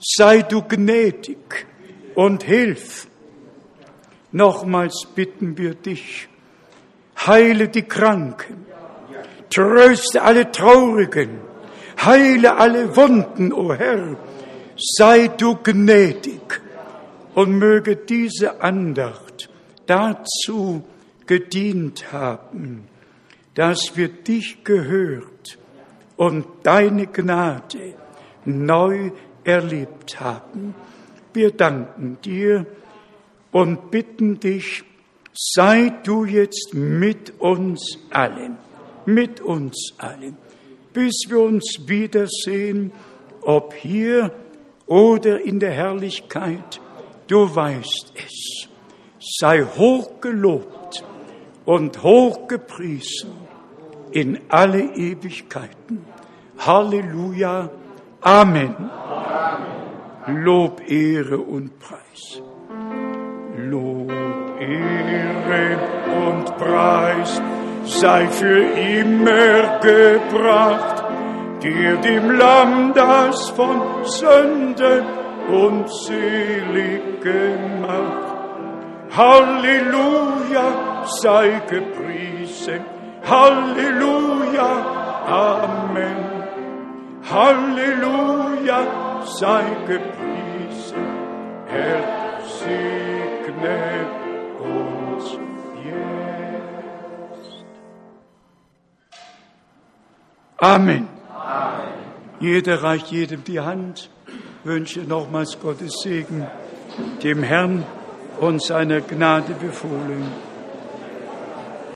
sei du gnädig und hilf. Nochmals bitten wir dich, heile die Kranken, tröste alle Traurigen, heile alle Wunden, o oh Herr, sei du gnädig und möge diese Andacht dazu gedient haben, dass wir dich gehört und deine Gnade neu erlebt haben. Wir danken dir und bitten dich, sei du jetzt mit uns allen, mit uns allen, bis wir uns wiedersehen, ob hier oder in der Herrlichkeit, du weißt es. Sei hochgelobt und hochgepriesen in alle Ewigkeiten. Halleluja. Amen. Amen. Lob, Ehre und Preis. Lob, Ehre und Preis sei für immer gebracht dir dem Lamm, das von Sünde und selig gemacht. Halleluja, sei gepriesen. Halleluja, Amen. Halleluja, sei gepriesen. Herr, segne Amen. Jeder reicht jedem die Hand, wünsche nochmals Gottes Segen, dem Herrn und seiner Gnade befohlen.